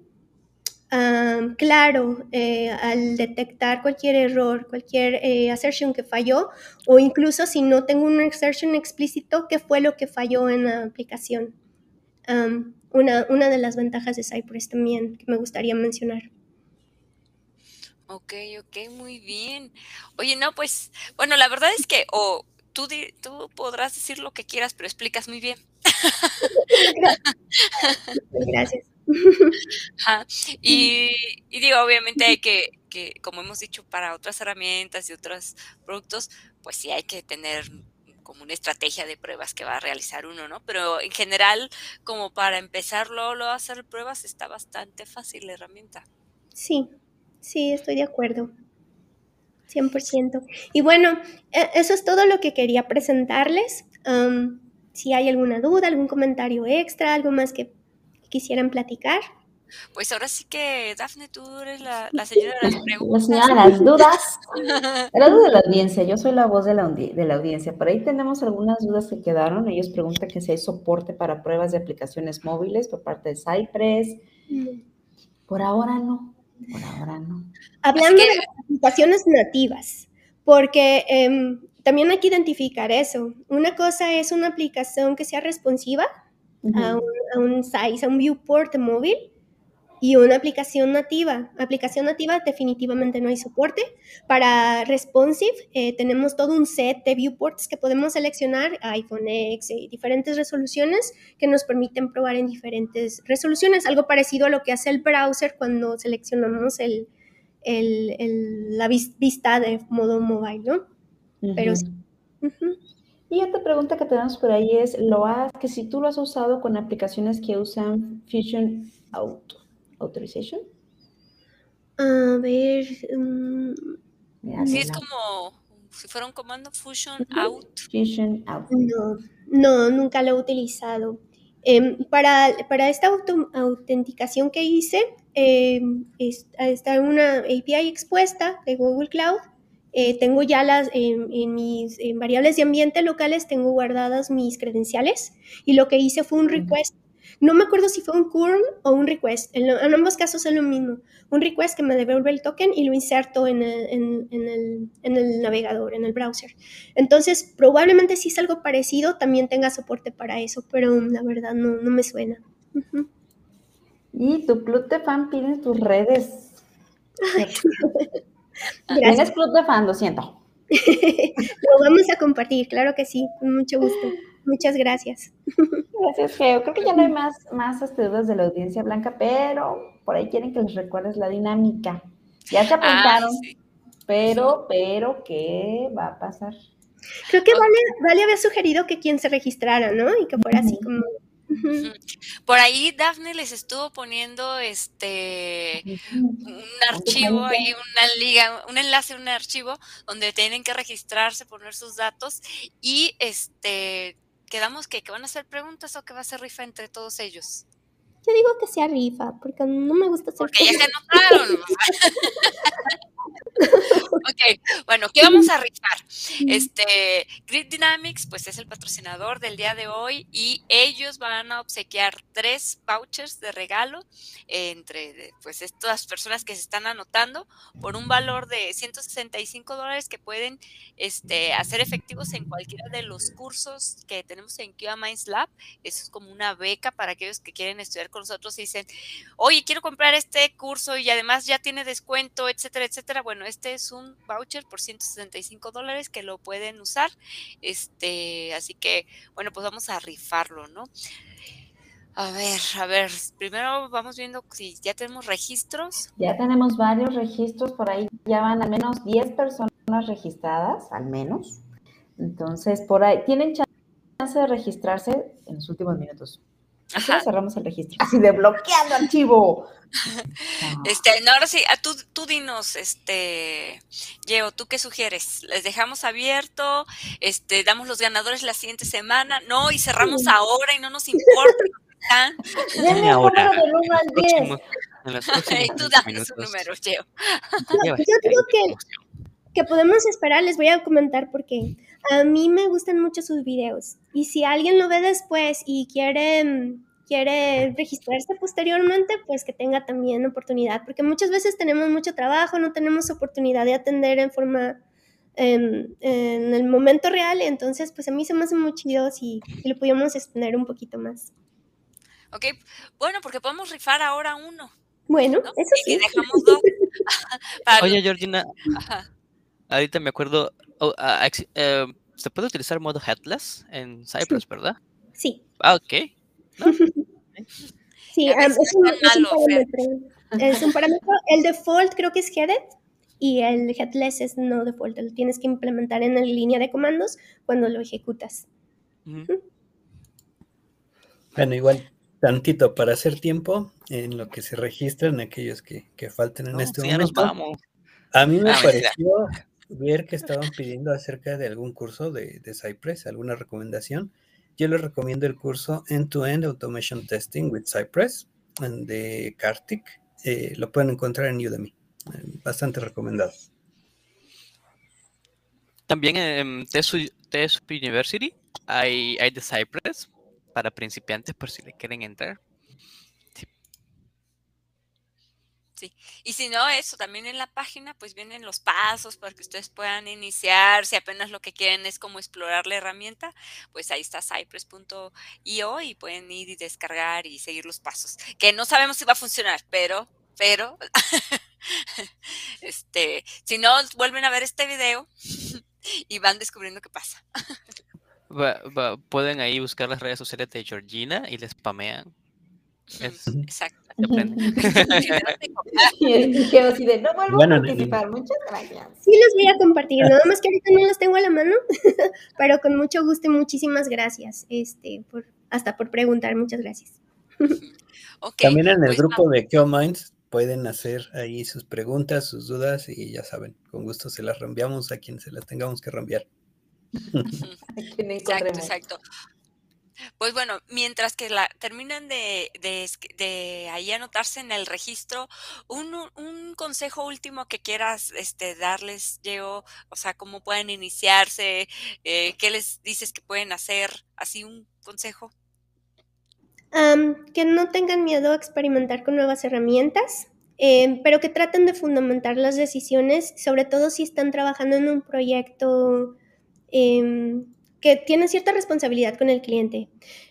claro eh, al detectar cualquier error, cualquier eh, assertion que falló, o incluso si no tengo un assertion explícito, qué fue lo que falló en la aplicación. una, una de las ventajas de Cypress también que me gustaría mencionar. Ok, ok, muy bien. Oye, no, pues, bueno, la verdad es que, o tú, tú podrás decir lo que quieras, pero explicas muy bien. <laughs> Gracias. Y, digo, obviamente hay que, que, como hemos dicho, para otras herramientas y otros productos, pues sí hay que tener como una estrategia de pruebas que va a realizar uno, ¿no? Pero en general, como para empezarlo lo a hacer pruebas, está bastante fácil la herramienta. Sí, sí, estoy de acuerdo. 100%. Y bueno, e, eso es todo lo que quería presentarles. Si hay alguna duda, algún comentario extra, algo más que quisieran platicar. Pues ahora sí que, Dafne, tú eres la, señora de las preguntas. La señora de las dudas. La duda de la audiencia, yo soy la voz de la, de la audiencia. Por ahí tenemos algunas dudas que quedaron. Ellos preguntan que si hay soporte para pruebas de aplicaciones móviles por parte de Cypress. Por ahora no. Por ahora no. Hablando de las aplicaciones nativas, porque em, también hay que identificar eso. Una cosa es una aplicación que sea responsiva a, un, a, un, size, a un viewport móvil y una aplicación nativa. Aplicación nativa definitivamente no hay soporte. Para responsive eh, tenemos todo un set de viewports que podemos seleccionar, iPhone X y diferentes resoluciones que nos permiten probar en diferentes resoluciones, algo parecido a lo que hace el browser cuando seleccionamos el, el, la vista de modo mobile, ¿no? Pero sí. Y otra pregunta que tenemos por ahí es, lo has, que si tú lo has usado con aplicaciones que usan Fusion Auto, Authorization. A ver. Um, sí, es como si fuera un comando Fusion Out. Fusion Out. No, no, nunca lo he utilizado. Eh, para, para, esta auto, autenticación que hice, eh, está una API expuesta de Google Cloud eh, tengo ya las, en, mis variables de ambiente locales, tengo guardadas mis credenciales y lo que hice fue un request. No me acuerdo si fue un curl o un request. En, ambos casos es lo mismo. Un request que me devuelve el token y lo inserto en el, en, el, en el, navegador, en el browser. Entonces, probablemente si es algo parecido, también tenga soporte para eso, pero la verdad no, no me suena. Y tu club de fan pide tus redes. Tienes club de fan, lo siento. <laughs> lo vamos a compartir, claro que sí, con mucho gusto. Muchas gracias. Gracias, Geo. Creo que ya no hay <laughs> más, más dudas de la audiencia blanca, pero por ahí quieren que les recuerdes la dinámica. Ya se ah, apuntaron, pero, pero, ¿qué va a pasar? Creo que vale, vale haber sugerido que quien se registrara, ¿no? Y que fuera así como por ahí Daphne les estuvo poniendo este un archivo y una liga, un enlace, un archivo donde tienen que registrarse, poner sus datos y este quedamos que, que van a hacer preguntas o que va a ser rifa entre todos ellos. Yo digo que sea rifa, porque no me gusta hacer Porque ya se anotaron. <laughs> ok, bueno, ¿qué vamos a rifar? Este, Grid Dynamics, pues es el patrocinador del día de hoy y ellos van a obsequiar tres vouchers de regalo entre pues estas personas que se están anotando por un valor de 165 dólares que pueden este, hacer efectivos en cualquiera de los cursos que tenemos en QA Minds Lab. Eso es como una beca para aquellos que quieren estudiar con nosotros y dicen, oye, quiero comprar este curso y además ya tiene descuento, etcétera, etcétera. Bueno, este es un voucher por 165 dólares que lo pueden usar. Este, así que, bueno, pues vamos a rifarlo, ¿no? A ver, a ver, primero vamos viendo si ya tenemos registros. Ya tenemos varios registros, por ahí ya van al menos 10 personas registradas, al menos. Entonces, por ahí, tienen chance de registrarse en los últimos minutos. Así cerramos el registro. Así de bloqueando archivo. <laughs> Este, no, ahora sí, a tú, tú dinos, este, Yeo, ¿tú qué sugieres? ¿Les dejamos abierto? Este, damos los ganadores la siguiente semana, no, y cerramos ahora y no nos importa. Deme un número del 1 al 10. tú dame su número, Yeo. Yo creo que, que podemos esperar, les voy a comentar porque a mí me gustan mucho sus videos. Y si alguien lo ve después y quiere quiere registrarse posteriormente, pues que tenga también oportunidad, porque muchas veces tenemos mucho trabajo, no tenemos oportunidad de atender en forma, en, en el momento real, entonces pues a mí se me hace muy chido si, si lo pudiéramos extender un poquito más. Ok, bueno, porque podemos rifar ahora uno. Bueno, ¿no? eso Y sí. dejamos dos. <laughs> <laughs> Oye, Georgina, Ajá. ahorita me acuerdo, oh, eh, se puede utilizar modo headless en Cypress, ¿verdad? Sí, Ah, ok. <laughs> sí, no es, un, es parámetro. Es un parámetro. El default creo que es headed y el headless es no default. Lo tienes que implementar en la línea de comandos cuando lo ejecutas. Bueno, igual, tantito para hacer tiempo en lo que se registran aquellos que, que falten en No, este sí, ya nos momento. vamos. A mí me Ah, pareció ver que estaban pidiendo acerca de algún curso de, Cypress, alguna recomendación. Yo les recomiendo el curso End-to-End Automation Testing with Cypress de Kartik. Eh, lo pueden encontrar en Udemy. Eh, bastante recomendado. También en TESU University hay, hay de Cypress para principiantes por si le quieren entrar. Y si no, eso también en la página, pues vienen los pasos para que ustedes puedan iniciar. Si apenas lo que quieren es como explorar la herramienta, pues ahí está cypress.io y pueden ir y descargar y seguir los pasos. Que no sabemos si va a funcionar, pero, pero, <laughs> este, si no, vuelven a ver este video <laughs> y van descubriendo qué pasa. Pueden ahí buscar las redes sociales de Georgina y les spamean. Es- Exacto. se aprende. <laughs> <laughs> <laughs> Y el Geo así de, no vuelvo Bueno, a participar. Muchas gracias. Sí, los voy a compartir. Nada más que ahorita no los tengo a la mano, pero con mucho gusto y muchísimas gracias. Este, por, hasta por preguntar, muchas gracias. También en el pues grupo de GeoMinds pueden hacer ahí sus preguntas, sus dudas y ya saben, con gusto se las reenviamos a quien se las tengamos que reenviar. Exacto, exacto. Pues bueno, mientras que la terminan de, de, de ahí anotarse en el registro, un, un- consejo último que quieras este, darles, Geo, o sea, cómo pueden iniciarse, eh, qué les dices que pueden hacer, así un consejo. Que no tengan miedo a experimentar con nuevas herramientas, em, pero que traten de fundamentar las decisiones, sobre todo si están trabajando en un proyecto em, que tiene cierta responsabilidad con el cliente.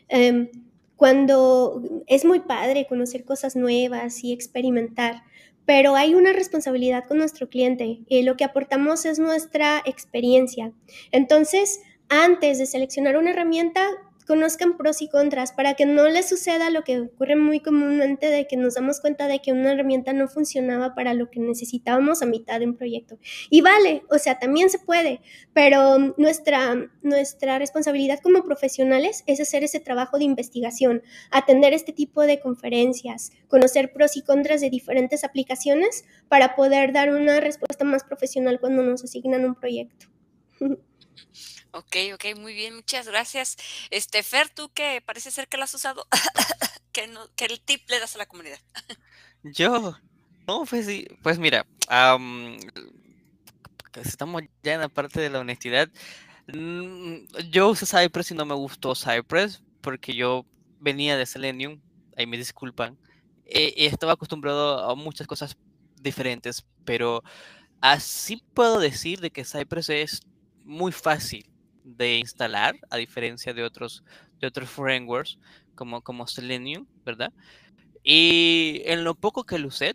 Em, cuando es muy padre conocer cosas nuevas y experimentar, pero hay una responsabilidad con nuestro cliente. y lo que aportamos es nuestra experiencia. Entonces, antes de seleccionar una herramienta, conozcan pros y contras para que no les suceda lo que ocurre muy comúnmente de que nos damos cuenta de que una herramienta no funcionaba para lo que necesitábamos a mitad de un proyecto. Y vale, o sea, también se puede, pero nuestra, nuestra responsabilidad como profesionales es hacer ese trabajo de investigación, atender este tipo de conferencias, conocer pros y contras de diferentes aplicaciones para poder dar una respuesta más profesional cuando nos asignan un proyecto. <laughs> Ok, ok, muy bien, muchas gracias. Este, Fer, tú que parece ser que lo has usado, <laughs> ¿qué, no, el tip le das a la comunidad? Yo, no, pues sí, pues mira, que estamos ya en la parte de la honestidad. mm, Yo usé Cypress y no me gustó Cypress porque yo venía de Selenium, ahí me disculpan, eh, y estaba acostumbrado a muchas cosas diferentes, pero así puedo decir de que Cypress es muy fácil de instalar, a diferencia de otros, de otros frameworks como, como Selenium, ¿verdad? Y en lo poco que lo usé,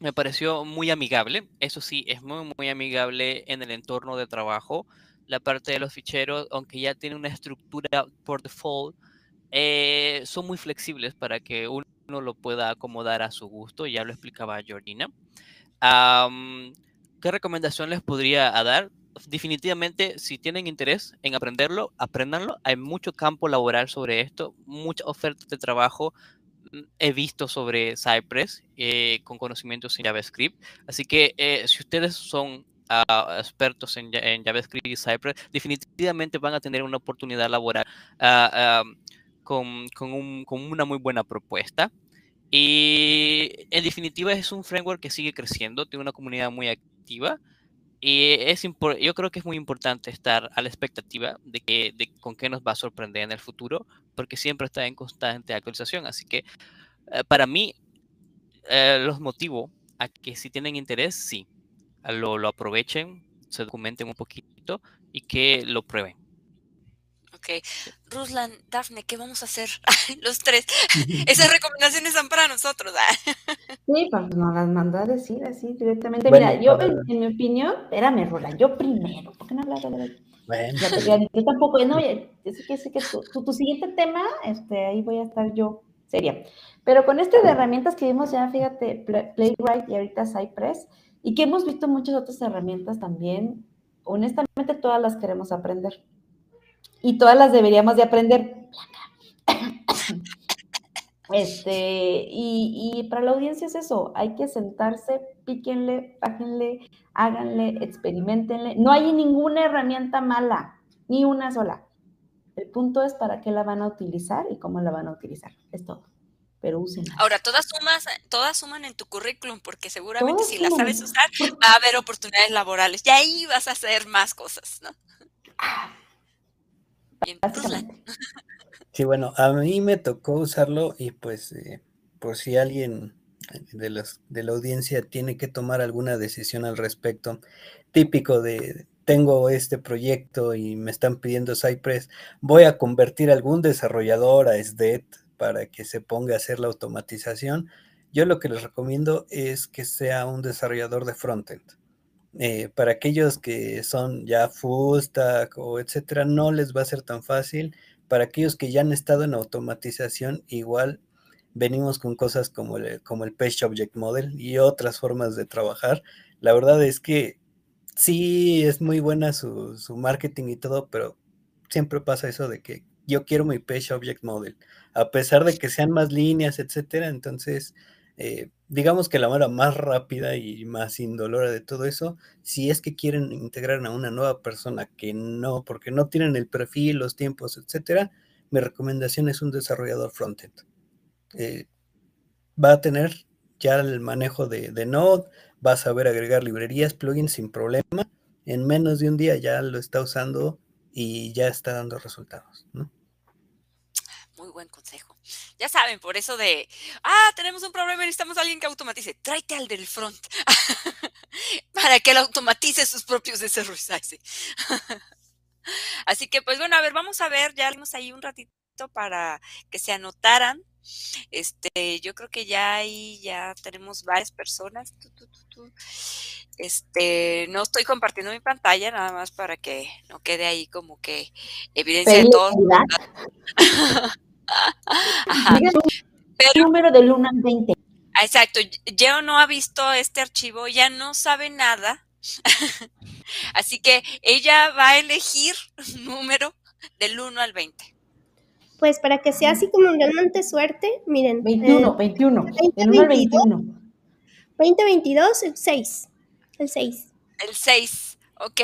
me pareció muy amigable. Eso sí, es muy, muy amigable en el entorno de trabajo. La parte de los ficheros, aunque ya tiene una estructura por default, eh, son muy flexibles para que uno lo pueda acomodar a su gusto. Ya lo explicaba Georgina. ¿Qué recomendación les podría dar? Definitivamente, si tienen interés en aprenderlo, apréndanlo. Hay mucho campo laboral sobre esto, muchas ofertas de trabajo mm, he visto sobre Cypress eh, con conocimientos en JavaScript. Así que eh, si ustedes son ah, expertos en, Ja- en JavaScript y Cypress, definitivamente van a tener una oportunidad laboral un- con una muy buena propuesta. Y en definitiva es un framework que sigue creciendo, tiene una comunidad muy activa y es yo creo que es muy importante estar a la expectativa de, que, de con qué nos va a sorprender en el futuro, porque siempre está en constante actualización. Así que eh, para mí, eh, los motivo a que si tienen interés, sí, lo, lo aprovechen, se documenten un poquito y que lo prueben. Ok. Ruslan, Dafne, ¿qué vamos a hacer? <laughs> Los tres. <laughs> Esas recomendaciones son para nosotros. sí, pues nos las mandó a decir así directamente. Mira, yo, en, mi opinión, espérame, Ruslan, yo primero. ¿Por qué no hablas de bueno. Yo tampoco, no, yo sé que, sé que tu, tu, siguiente tema, este, ahí voy a estar yo seria. Pero con este de herramientas que vimos ya, fíjate, Playwright y ahorita Cypress, y que hemos visto muchas otras herramientas también, honestamente todas las queremos aprender y todas las deberíamos de aprender. Este, y, para la audiencia es eso, hay que sentarse, píquenle, pájenle, háganle, experimentenle. No hay ninguna herramienta mala, ni una sola. El punto es para qué la van a utilizar y cómo la van a utilizar. Es todo. Pero úsenla. Ahora, todas, sumas, todas suman en tu currículum, porque seguramente si la sabes usar, va a haber oportunidades laborales. Y ahí vas a hacer más cosas, ¿no? Ah, Sí, bueno, a mí me tocó usarlo y pues eh, por si alguien de, los, de la audiencia tiene que tomar alguna decisión al respecto, típico de tengo este proyecto y me están pidiendo Cypress, voy a convertir algún desarrollador a SDET para que se ponga a hacer la automatización. Yo lo que les recomiendo es que sea un desarrollador de frontend eh, para aquellos que son ya full stack o etcétera, no les va a ser tan fácil. Para aquellos que ya han estado en automatización, igual venimos con cosas como el, como el Page Object Model y otras formas de trabajar. La verdad es que sí es muy buena su, su marketing y todo, pero siempre pasa eso de que yo quiero mi Page Object Model, a pesar de que sean más líneas, etcétera. Entonces, eh, digamos que la manera más rápida y más indolora de todo eso, si es que quieren integrar a una nueva persona que no, porque no tienen el perfil, los tiempos, etcétera, mi recomendación es un desarrollador frontend. Eh, va a tener ya el manejo de, de, Node, va a saber agregar librerías, plugins sin problema. En menos de un día ya lo está usando y ya está dando resultados. Muy buen consejo. Ya saben, por eso de, ah, tenemos un problema y necesitamos a alguien que automatice. Tráete al del front <laughs> para que él automatice sus propios desarrollos. <laughs> Así que, pues bueno, a ver, vamos a ver, ya tenemos ahí un ratito para que se anotaran. Este, yo creo que ya ahí ya tenemos varias personas. Este, no estoy compartiendo mi pantalla, nada más para que no quede ahí como que evidencia de todo. <laughs> El número del 1 al 20. Exacto, yo no ha visto este archivo, ya no sabe nada. <laughs> Así que ella va a elegir un número del 1 al 20. Pues para que sea así como realmente suerte, miren. 21, 21. el 1 al 21. 20, 22, el 6. El 6. El 6, ok.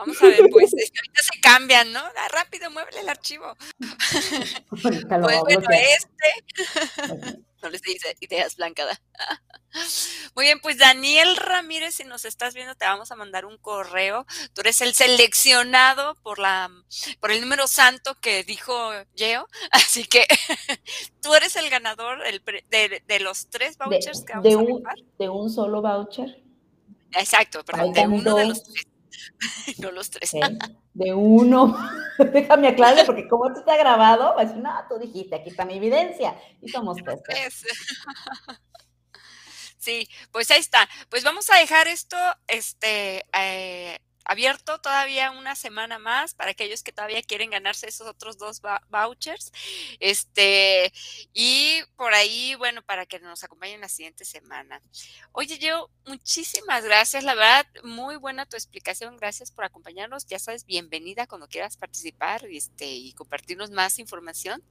Vamos a ver, <laughs> pues ahorita se cambian, ¿no? Ah, rápido, muévele el archivo. <laughs> <laughs> pues bueno, este. no les dice ideas blancadas. Muy bien, pues Daniel Ramírez, si nos estás viendo, te vamos a mandar un correo. Tú eres el seleccionado por la por el número santo que dijo Yeo, así que tú eres el ganador de, de, los tres vouchers que vamos de un, a De un solo voucher. Exacto, perdón, de uno de los tres. <laughs> no los tres. De uno. <laughs> Déjame aclarar, porque como esto está grabado, pues no, tú dijiste, aquí está mi evidencia. Y somos tres. <laughs> Sí, pues ahí está. Pues vamos a dejar esto, este, eh, abierto todavía una semana más para aquellos que todavía quieren ganarse esos otros dos vouchers. Este, y por ahí, bueno, para que nos acompañen la siguiente semana. Oye, yo, muchísimas gracias. La verdad, muy buena tu explicación. Gracias por acompañarnos. Ya sabes, bienvenida cuando quieras participar este, y compartirnos más información.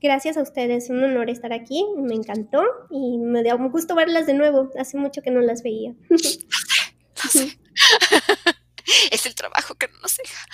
Gracias a ustedes, un honor estar aquí, me encantó y me dio un gusto verlas de nuevo, hace mucho que no las veía. <laughs> <laughs> es el trabajo que no nos deja.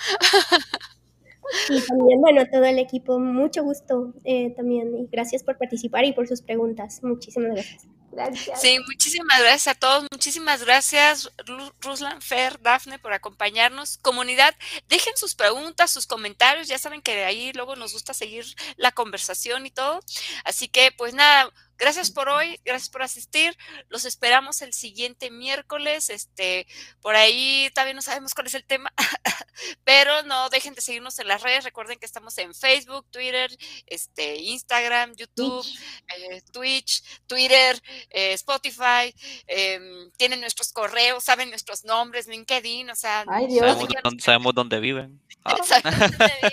y también, bueno, todo el equipo, mucho gusto eh, también. Y gracias por participar y por sus preguntas. Muchísimas gracias. Gracias. Sí, muchísimas gracias a todos. Muchísimas gracias, Ru- Ruslan, Fer, Dafne, por acompañarnos. Comunidad, dejen sus preguntas, sus comentarios. Ya saben que de ahí luego nos gusta seguir la conversación y todo. Así que, pues nada, gracias por hoy, gracias por asistir. Los esperamos el siguiente miércoles. Este, por ahí todavía no sabemos cuál es el tema, <laughs> pero no dejen de seguirnos en las redes. Recuerden que estamos en Facebook, Twitter, este, Instagram, YouTube, Twitch. eh, Twitch, Twitter, eh, Spotify, em, tienen nuestros correos, saben nuestros nombres, LinkedIn, o sea, Ay, Dios. no Sabemos, dónde, sabemos dónde viven. <laughs> Ah, Saben dónde viven.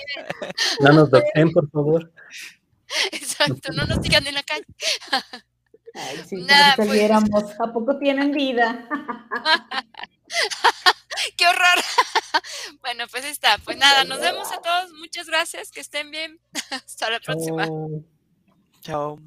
No nos docen, por favor. <laughs> Exacto, no nos sigan en la calle. Ay, <laughs> si pues... ¿a poco tienen vida? <laughs> ¡Qué horror! bueno, pues está. Pues nada, nos vemos a todos. Muchas gracias, que estén bien. Hasta la próxima. Chao.